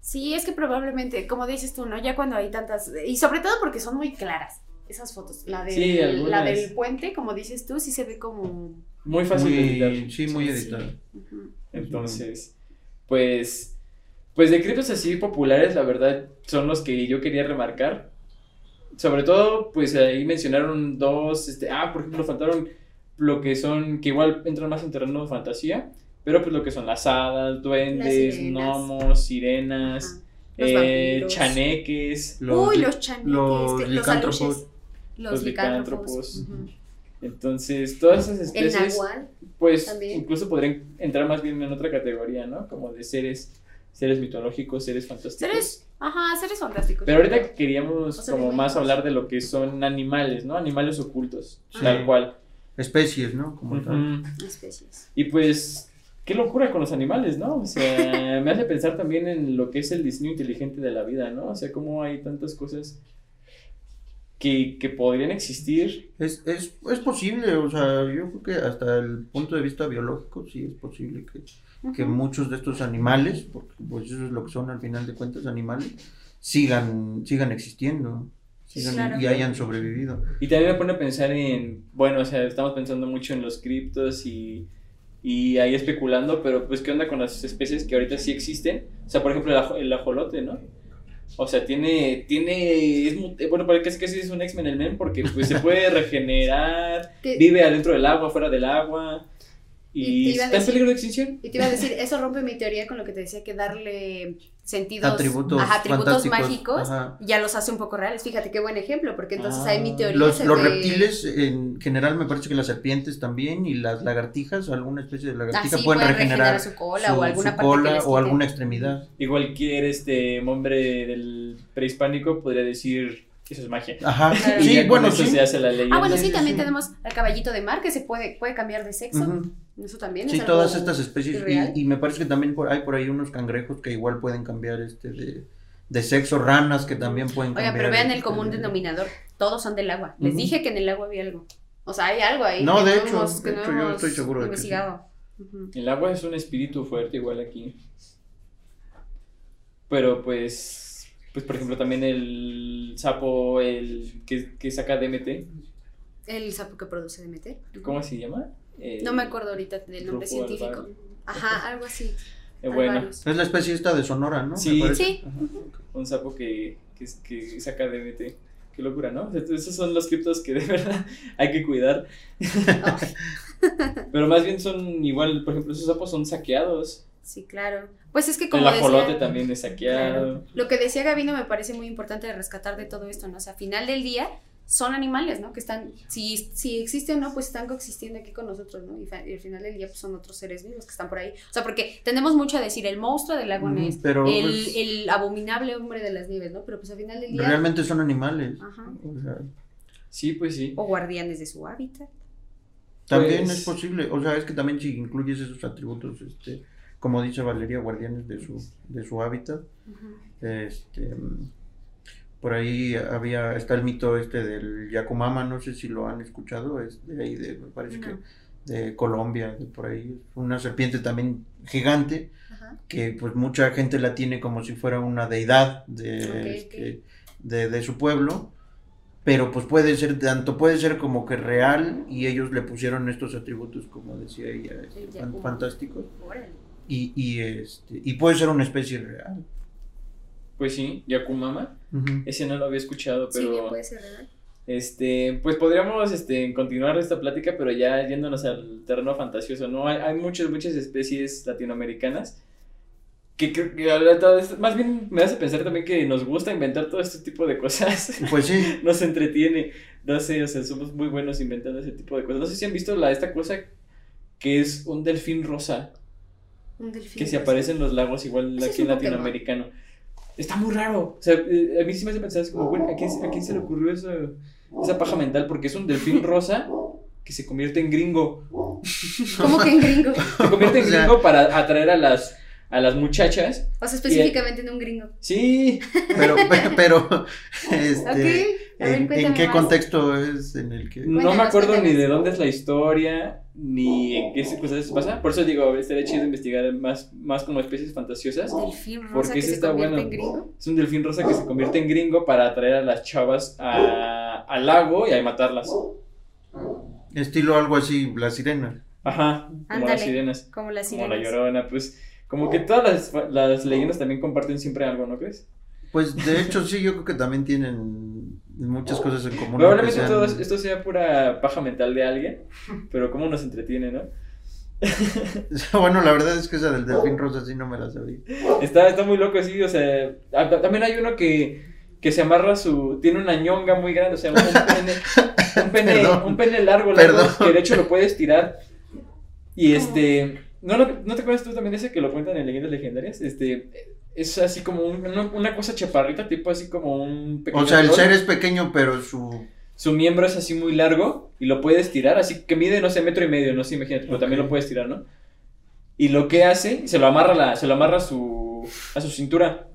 Sí, es que probablemente, como dices tú, ¿no? Ya cuando hay tantas. Y sobre todo porque son muy claras esas fotos. La del, Sí, la del puente, como dices tú, sí se ve como. Muy fácil de Muy- editar. sí, muy Sí. editado. Entonces, pues, pues de criptos así populares, la verdad, son los que yo quería remarcar. Sobre todo, pues ahí mencionaron dos, este, ah, por ejemplo, faltaron lo que son, que igual entran más en terreno de fantasía, pero pues lo que son las hadas, duendes, sirenas. gnomos, sirenas. Los eh, chaneques. Uy, li- los chaneques, los que- los licántropos. Los, Los licántropos. Entonces, todas esas El especies, nahual. pues también. incluso podrían entrar más bien en otra categoría, ¿no? Como de seres, seres mitológicos, seres fantásticos. Seres, ajá, seres fantásticos. Pero ahorita queríamos O sea, como más hablar de lo que son animales, ¿no? Animales ocultos, Sí. tal cual. Especies, ¿no? Como tal. Especies. Y pues, qué locura con los animales, ¿no? O sea, me hace pensar también en lo que es el diseño inteligente de la vida, ¿no? O sea, cómo hay tantas cosas que, que podrían existir. Es, es, es posible, o sea, yo creo que hasta el punto de vista biológico sí es posible que, que muchos de estos animales, porque pues eso es lo que son al final de cuentas animales, sigan, sigan existiendo sigan Claro. y hayan sobrevivido. Y también me pone a pensar en, bueno, o sea, estamos pensando mucho en los criptos y, y ahí especulando, pero pues, ¿qué onda con las especies que ahorita sí existen? O sea, por ejemplo, el, ajo- el ajolote, ¿no? O sea, tiene, tiene, es, eh, bueno, parece que sí es un X-Men el men porque pues se puede regenerar, vive adentro del agua, fuera del agua Y y, te iba a está en decir- peligro de extinción. Y te iba a decir, eso rompe mi teoría con lo que te decía que darle sentidos, Atributos ajá, atributos mágicos ajá. ya los hace un poco reales. Fíjate qué buen ejemplo, porque entonces Ah. ahí mi teoría Los, los ve- reptiles, en general, me parece que las serpientes también y las lagartijas, alguna especie de lagartija Así pueden pueden regenerar, regenerar su cola o alguna su parte cola o alguna extremidad. Y cualquier este hombre del prehispánico podría decir que eso es magia. Ajá, Claro. Sí, bueno, eso sí. se hace la leyenda. Ah, bueno, sí, sí, también sí. tenemos al caballito de mar que se puede, puede cambiar de sexo. Ujú. Eso también es Sí, algo todas estas especies. Y, y me parece que también por, hay por ahí unos cangrejos que igual pueden cambiar este de, de sexo, ranas que también pueden cambiar. pero vean el este, común de- denominador. Todos son del agua. Les dije que en el agua había algo. O sea, hay algo ahí. No, que de hecho, hemos- que de no hecho, yo estoy seguro de que sí. El agua es un espíritu fuerte igual aquí. Pero pues pues por ejemplo también el sapo, el que, que saca DMT, El sapo que produce DMT. ¿cómo se llama? Eh, No me acuerdo ahorita del nombre científico. Ajá, algo así. eh, bueno. Es la especie esta de Sonora, ¿no? Sí. Sí. Ajá. un sapo que, que, que saca DMT. Qué locura, ¿no? Esos son los criptos que de verdad hay que cuidar. Pero más bien son igual, por ejemplo, esos sapos son saqueados. sí, claro. Pues es que El como ajolote decía, también es saqueado. Claro. Lo que decía Gabino me parece muy importante de rescatar de todo esto, ¿no? O sea, al final del día son animales, ¿no? Que están, si, si existen o no, pues están coexistiendo aquí con nosotros, ¿no? Y, fa- y al final del día pues son otros seres vivos que están por ahí. O sea, porque tenemos mucho a decir, el monstruo del lago Ness, pero, el, pues- el abominable hombre de las nieves, ¿no? Pero pues al final del día... Realmente son animales. Ajá. O sea, Sí, pues sí. O guardianes de su hábitat. también Pues- es posible. O sea, es que también si incluyes esos atributos, este, como dice Valeria, guardianes de su, de su hábitat. Ujú. Este, mm, por ahí había, está el mito este del Yakumama, no sé si lo han escuchado, es de ahí, de, me parece No. que de Colombia, de por ahí, una serpiente también gigante, Ajá. que pues mucha gente la tiene como si fuera una deidad de, este, de, de su pueblo, pero pues puede ser, tanto puede ser como que real, y ellos le pusieron estos atributos, como decía ella, este, fantásticos, y, y, este, y puede ser una especie real. Pues sí, Yakumama. Ujú. Ese no lo había escuchado, Sí, bien pero puede ser real. este, pues podríamos este, continuar esta plática, pero ya yéndonos al terreno fantasioso, ¿no? Hay, hay muchas, muchas especies latinoamericanas que creo que más bien me hace pensar también que nos gusta inventar todo este tipo de cosas. Pues sí, nos entretiene. No sé, o sea, somos muy buenos inventando ese tipo de cosas. No sé si han visto la, esta cosa que es un delfín rosa, Un delfín. que se aparece en los lagos igual aquí en Pokémon. Está muy raro. O sea, eh, a mí sí me hace pensar así como, bueno, ¿a quién, a quién se le ocurrió eso, esa paja mental? Porque es un delfín rosa que se convierte en gringo. ¿Cómo que en gringo? Se convierte en O sea- gringo para atraer a las, a las muchachas. O sea, específicamente en un gringo. Sí, pero, pero, este, ver, ¿en, qué más. contexto es en el que... no me Cuéntanos, acuerdo ni de dónde es la historia, ni en qué circunstancias pasa. Por eso digo, estaría chido investigar más, más como especies fantasiosas. Delfín rosa Porque que se está convierte bueno. en gringo. Es un delfín rosa que se convierte en gringo para atraer a las chavas a- al lago y a matarlas. Estilo algo así, la sirena. Ajá, como Ándale. las sirenas, Como las como la sirenas. llorona, pues como que todas las, las leyendas también comparten siempre algo, ¿no crees? Pues de hecho sí, yo creo que también tienen muchas cosas en común. Probablemente todo esto sea pura paja mental de alguien, pero cómo nos entretiene, ¿no? Bueno, la verdad es que esa del delfín rosa sí no me la sabía. Está, está muy loco, sí, o sea, a- también hay uno que, que se amarra su, tiene una ñonga muy grande, o sea, un, un pene, un pene, Perdón. un pene largo, largo, Perdón. que de hecho lo puedes tirar. Y este, ¿no, lo- ¿no te acuerdas tú también de ese que lo cuentan en Leyendas Legendarias? Este, es así como un- una, una cosa chaparrita, tipo así como un pequeño O sea, el ser es pequeño, pero su... Su miembro es así muy largo y lo puedes tirar, así que mide, no sé, metro y medio, no sé, imagínate, pero también lo puedes tirar, ¿no? Y lo que hace, se lo amarra, la, se lo amarra a su, a su cintura.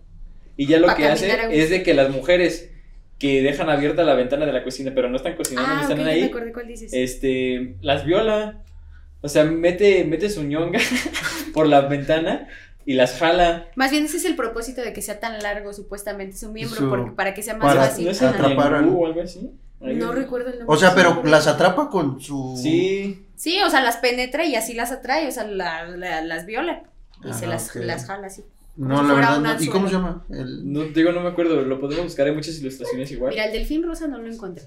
Y ya lo Pa' que hace es de que las mujeres que dejan abierta la ventana de la cocina, pero no están cocinando Ah, están ya me ahí, acordé cuál dices. este, las viola. O sea, mete, mete su ñonga por la ventana y las jala. Más bien ese es el propósito de que sea tan largo supuestamente su miembro, Su- porque- para que sea más para- fácil. ¿No es atrapar al- o algo así? Ahí- No recuerdo el nombre. O sea, pero las atrapa con su... Sí, Sí, o sea, las penetra y así las atrae, o sea, la- la- las viola. Y se Ah, las, ok. las jala así. No, la verdad no. ¿Y cómo se llama? El... no, digo, no me acuerdo, lo podemos buscar, hay muchas ilustraciones igual. Mira, el delfín rosa no lo encontré.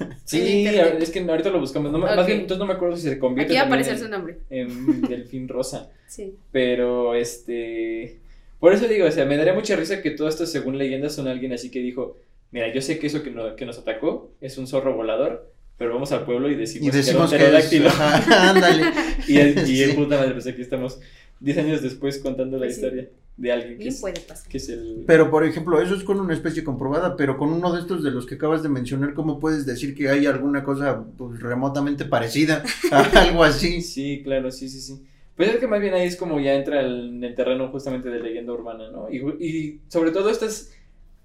en Sí, es que ahorita lo buscamos. No, me- Ok. Más bien, entonces no me acuerdo si se convierte Aquí va a su nombre. en delfín rosa. Sí. Pero, este... Por eso digo, o sea, me daría mucha risa que todo esto, según leyendas, son alguien así que dijo, mira, yo sé que eso que, no- que nos atacó es un zorro volador, pero vamos al pueblo y decimos, Y decimos que que era un es... pterodáctilo". Ajá, ándale. Y, el- y el Sí. puta madre, pues aquí estamos 10 años después contando la Pues sí. historia de alguien que Bien es, puede pasar. que es el... Pero, por ejemplo, eso es con una especie comprobada, pero con uno de estos de los que acabas de mencionar, ¿cómo puedes decir que hay alguna cosa pues, remotamente parecida a algo así? Sí, claro, sí, sí, sí. Pues es que más bien ahí es como ya entra en el terreno justamente de leyenda urbana, ¿no? Y, y sobre todo estas,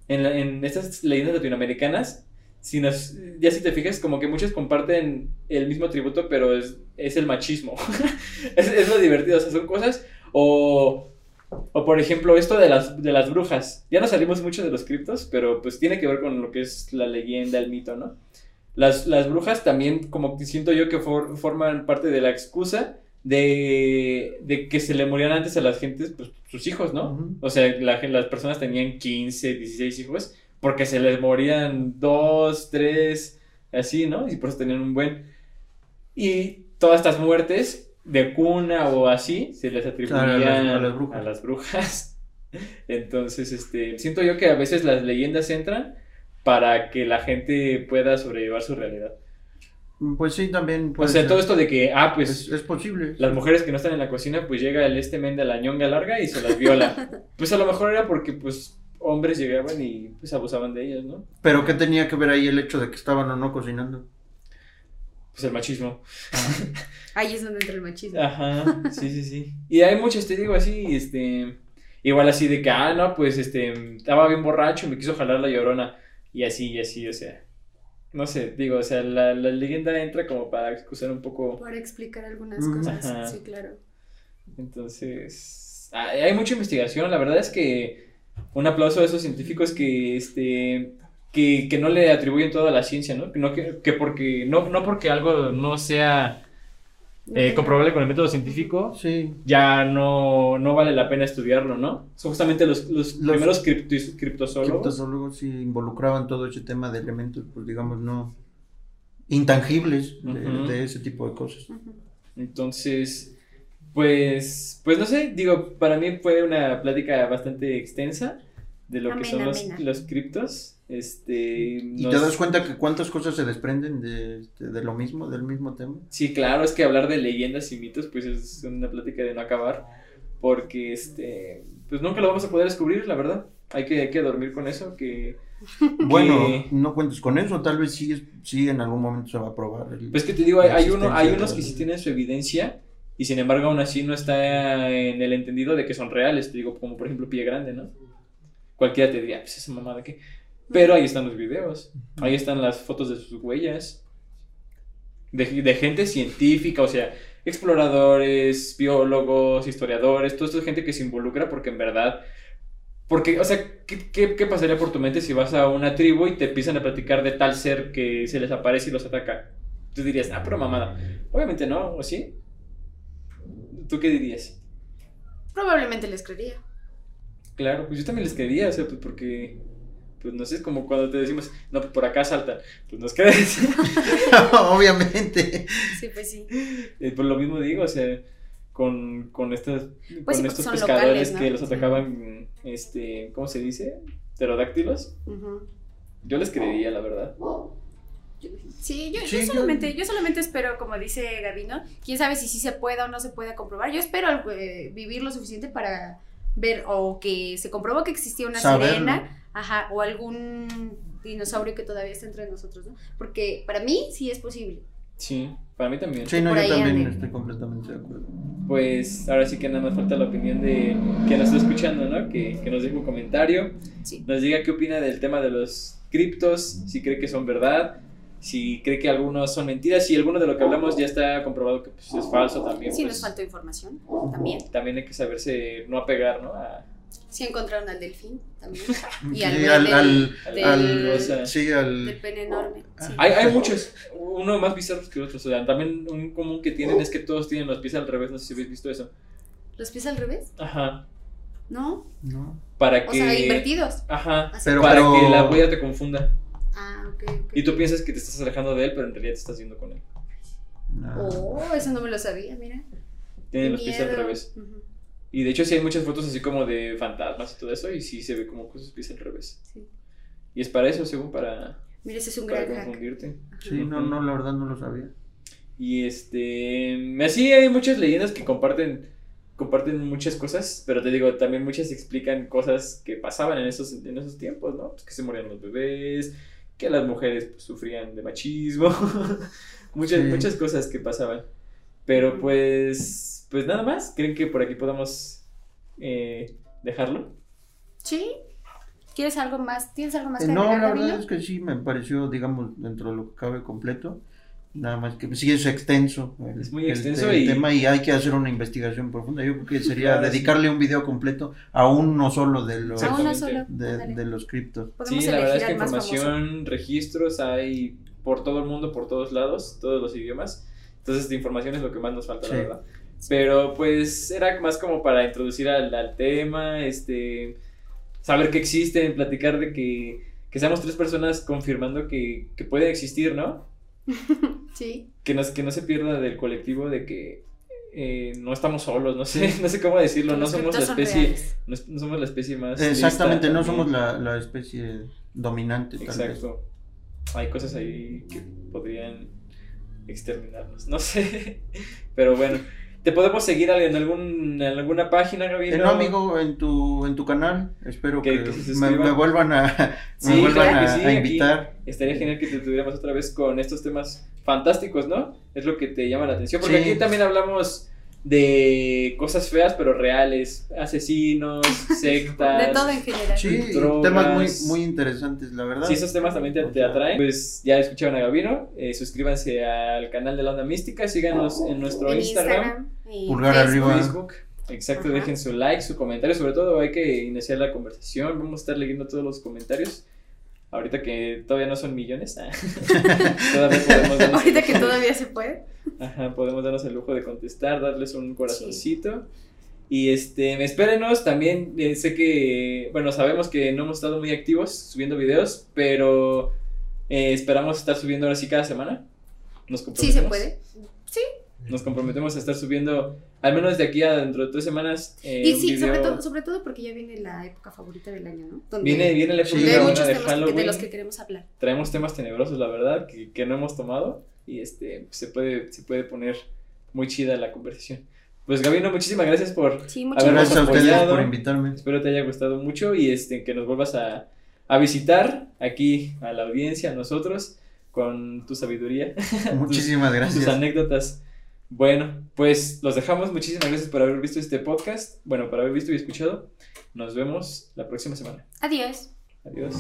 en, en estas leyendas latinoamericanas, si nos, ya si te fijas, como que muchos comparten el mismo atributo, pero es, es el machismo. es, es lo divertido, o sea, son cosas, o O por ejemplo, esto de las, de las brujas. Ya no salimos mucho de los criptos, pero pues tiene que ver con lo que es la leyenda, el mito, ¿no? Las, las brujas también, como que siento yo que for- forman parte de la excusa de, de que se le morían antes a las gentes, pues sus hijos, ¿no? O sea, la las personas tenían 15, 16 hijos, porque se les morían dos, tres, así, ¿no? Y por eso tenían un buen. Y todas estas muertes de cuna o así se les atribuían Claro, a las- a las brujas. a las brujas. Entonces, este, siento yo que a veces las leyendas entran para que la gente pueda sobrellevar su realidad. Pues sí, también. O sea, ser. todo esto de que, ah, pues es, es posible. las mujeres que no están en la cocina, pues llega el este men de la ñonga larga y se las viola. Pues a lo mejor era porque, pues, hombres llegaban y pues abusaban de ellas, ¿no? Pero ¿qué tenía que ver ahí el hecho de que estaban o no cocinando? Pues el machismo. Ahí es donde entra el machismo. Ajá, sí, sí, sí. Y hay muchos, te digo así, este, igual así de que, ah, no, pues, este, estaba bien borracho y me quiso jalar la llorona. Y así, y así, o sea, no sé, digo, o sea, la, la leyenda entra como para excusar un poco Para explicar algunas Mm. cosas. Ajá. Sí, claro. Entonces, ah, hay mucha investigación. La verdad es que un aplauso a esos científicos que, este, que, que no le atribuyen toda la ciencia, ¿no? Que, no, que, que porque, no, no porque algo no sea eh, comprobable con el método científico, Sí. ya no, no vale la pena estudiarlo, ¿no? Son justamente los, los, Los- primeros criptos- criptozoólogos. Criptozoólogos sí involucraban todo ese tema de elementos, pues digamos, no intangibles de, ese tipo de cosas. Entonces, pues, pues no sé, digo, para mí fue una plática bastante extensa de lo que son los, criptos. Este, ¿Y nos- te das cuenta que cuántas cosas se desprenden de, este, de lo mismo, del mismo tema? Sí, claro, es que hablar de leyendas y mitos, pues es una plática de no acabar, porque este, pues nunca lo vamos a poder descubrir, la verdad. Hay que, hay que dormir con eso, que, Bueno, Que- no cuentes con eso, tal vez sí, es- sí en algún momento se va a probar. el- pues que te digo, hay, hay uno, hay unos que sí tienen su evidencia, y sin embargo aún así no está en el entendido de que son reales, te digo, como por ejemplo Pie Grande, ¿no? Cualquiera te diría, pues esa mamada que... Pero ahí están los videos, ahí están las fotos de sus huellas, de, de gente científica, o sea, exploradores, biólogos, historiadores, toda esta gente que se involucra porque en verdad... Porque, o sea, ¿qué, qué, qué pasaría por tu mente si vas a una tribu y te empiezan a platicar de tal ser que se les aparece y los ataca? Tú dirías, ah, pero mamada. Obviamente no, ¿o sí? ¿Tú qué dirías? Probablemente les creería. Claro, pues yo también les creería, o sea, pues porque, pues no sé, es como cuando te decimos, no, pues por acá saltan, pues nos crees. Obviamente. Sí, pues sí. Eh, Por lo mismo digo, o sea, con, con, estas, Pues con estos pescadores locales, ¿no? que los Sí. atacaban, este, ¿cómo se dice? Pterodáctilos. Yo les creería, la verdad. Sí, yo, Sí, yo- solamente, yo solamente espero, como dice Gabino, quién sabe si sí se pueda o no se pueda comprobar. Yo espero eh, vivir lo suficiente para ver o que se comprobó que existía una Saberlo. sirena, ajá, o algún dinosaurio que todavía está entre nosotros, ¿no? Porque para mí sí es posible. Sí, para mí también. Sí, no, yo también anden. estoy completamente de acuerdo. Pues ahora sí que nada más falta la opinión de quien nos está escuchando, ¿no? Que, que nos deje un comentario, Sí. nos diga qué opina del tema de los criptos, si cree que son verdad, si cree que algunos son mentiras, si alguno de lo que hablamos ya está comprobado que pues, es falso también. Sí, pues, nos faltó información también. También hay que saberse no apegar, ¿no? A, Sí encontraron al delfín también. Y Sí, al, al, del- al- del- al- o sea, sí, al- del pene enorme. sí. hay, hay muchos, uno más bizarros que otros. O sea, también un común que tienen es que todos tienen los pies al revés. No sé si habéis visto eso. ¿Los pies al revés? Ajá. ¿No? no. Para O que. sea, invertidos. Ajá. Pero- para pero- que la huella te confunda. Ah, ok, ok. Y tú piensas que te estás alejando de él, pero en realidad te estás yendo con él. no. Oh, eso no me lo sabía, mira. Tiene Qué los pies al revés. Y de hecho, sí hay muchas fotos así como de fantasmas y todo eso. Y sí se ve como con sus pies al revés. sí. Y es para eso, según para, Mira, ese es un para gran hack. confundirte. Sí, no, no, la verdad no lo sabía. Y este. Así hay muchas leyendas que comparten. Comparten muchas cosas, pero te digo, también muchas explican cosas que pasaban en esos, en esos tiempos, ¿no? Pues que se morían los bebés, que las mujeres pues, sufrían de machismo, muchas, Sí. muchas cosas que pasaban. Pero pues, pues nada más, ¿creen que por aquí podamos eh, dejarlo? Sí. ¿Quieres algo más? ¿Tienes algo más Eh, que No, la verdad es que sí me pareció, digamos, dentro de lo que cabe completo. Nada más que sí es extenso. El, Es muy extenso el y- tema y hay que hacer una investigación profunda. Yo creo que sería Claro, sí. dedicarle un video completo a uno solo de los, solo. de, de los criptos. Sí, la verdad es que famoso. información, registros hay por todo el mundo, por todos lados, todos los idiomas. Entonces, esta información es lo que más nos falta, la Sí. verdad. Pero pues era más como para introducir al, al tema, este, saber que existen, platicar de que, que seamos tres personas confirmando que, que puede existir, ¿no? Sí. Que, nos, que no se pierda del colectivo de que eh, no estamos solos, no sé, no sé cómo decirlo, no somos la especie, no, no somos la especie más... Exactamente, lista no también. somos la, la especie dominante. Tal vez. Exacto. Hay cosas ahí que podrían exterminarnos, no sé. Pero bueno, te podemos seguir en, algún, en alguna página, Gaby. Eh, no, amigo, en tu, en tu canal, espero Que- que, que se me, vuelvan a, Sí, me vuelvan claro a, sí, a invitar. Estaría genial que te tuviéramos otra vez con estos temas fantásticos, ¿no? Es lo que te llama la atención. Porque Sí. aquí también hablamos de cosas feas, pero reales. Asesinos, sectas. De todo en general. Sí, drogas. temas muy, muy interesantes, la verdad. Si esos temas también te, te atraen, pues ya escucharon a Gabino. eh, suscríbanse al canal de la Onda Mística. Síganos en nuestro En Instagram, y Pulgar Facebook. arriba. Facebook. Exacto, Ajá. dejen su like, su comentario. Sobre todo, hay que iniciar la conversación. Vamos a estar leyendo todos los comentarios. Ahorita que todavía no son millones, ah, todavía podemos darnos Ahorita el que lujo- todavía se puede. Ajá, podemos darnos el lujo de contestar, darles un corazoncito. Y este, espérenos, también eh, sé que, bueno, sabemos que no hemos estado muy activos subiendo videos, pero eh, esperamos estar subiendo ahora sí cada semana. Nos Sí comprometemos. se puede. Sí. Nos comprometemos a estar subiendo, al menos de aquí a dentro de tres semanas. eh, Y un sí, sobre todo, sobre todo porque ya viene la época favorita del año, ¿no? Donde Viene, viene la Sí. época hay buena muchos de temas Halloween. de los que queremos hablar. Traemos temas tenebrosos, la verdad, que, que no hemos tomado. Y este, se puede, se puede poner muy chida la conversación. Pues Gabino, muchísimas gracias por Sí, ustedes apoyado. por invitarme. Espero te haya gustado mucho y este, que nos vuelvas a, a visitar aquí a la audiencia, a nosotros, con tu sabiduría, Muchísimas tus gracias. anécdotas. Bueno, pues los dejamos. Muchísimas gracias por haber visto este podcast. Bueno, por haber visto y escuchado. Nos vemos la próxima semana. Adiós. Adiós.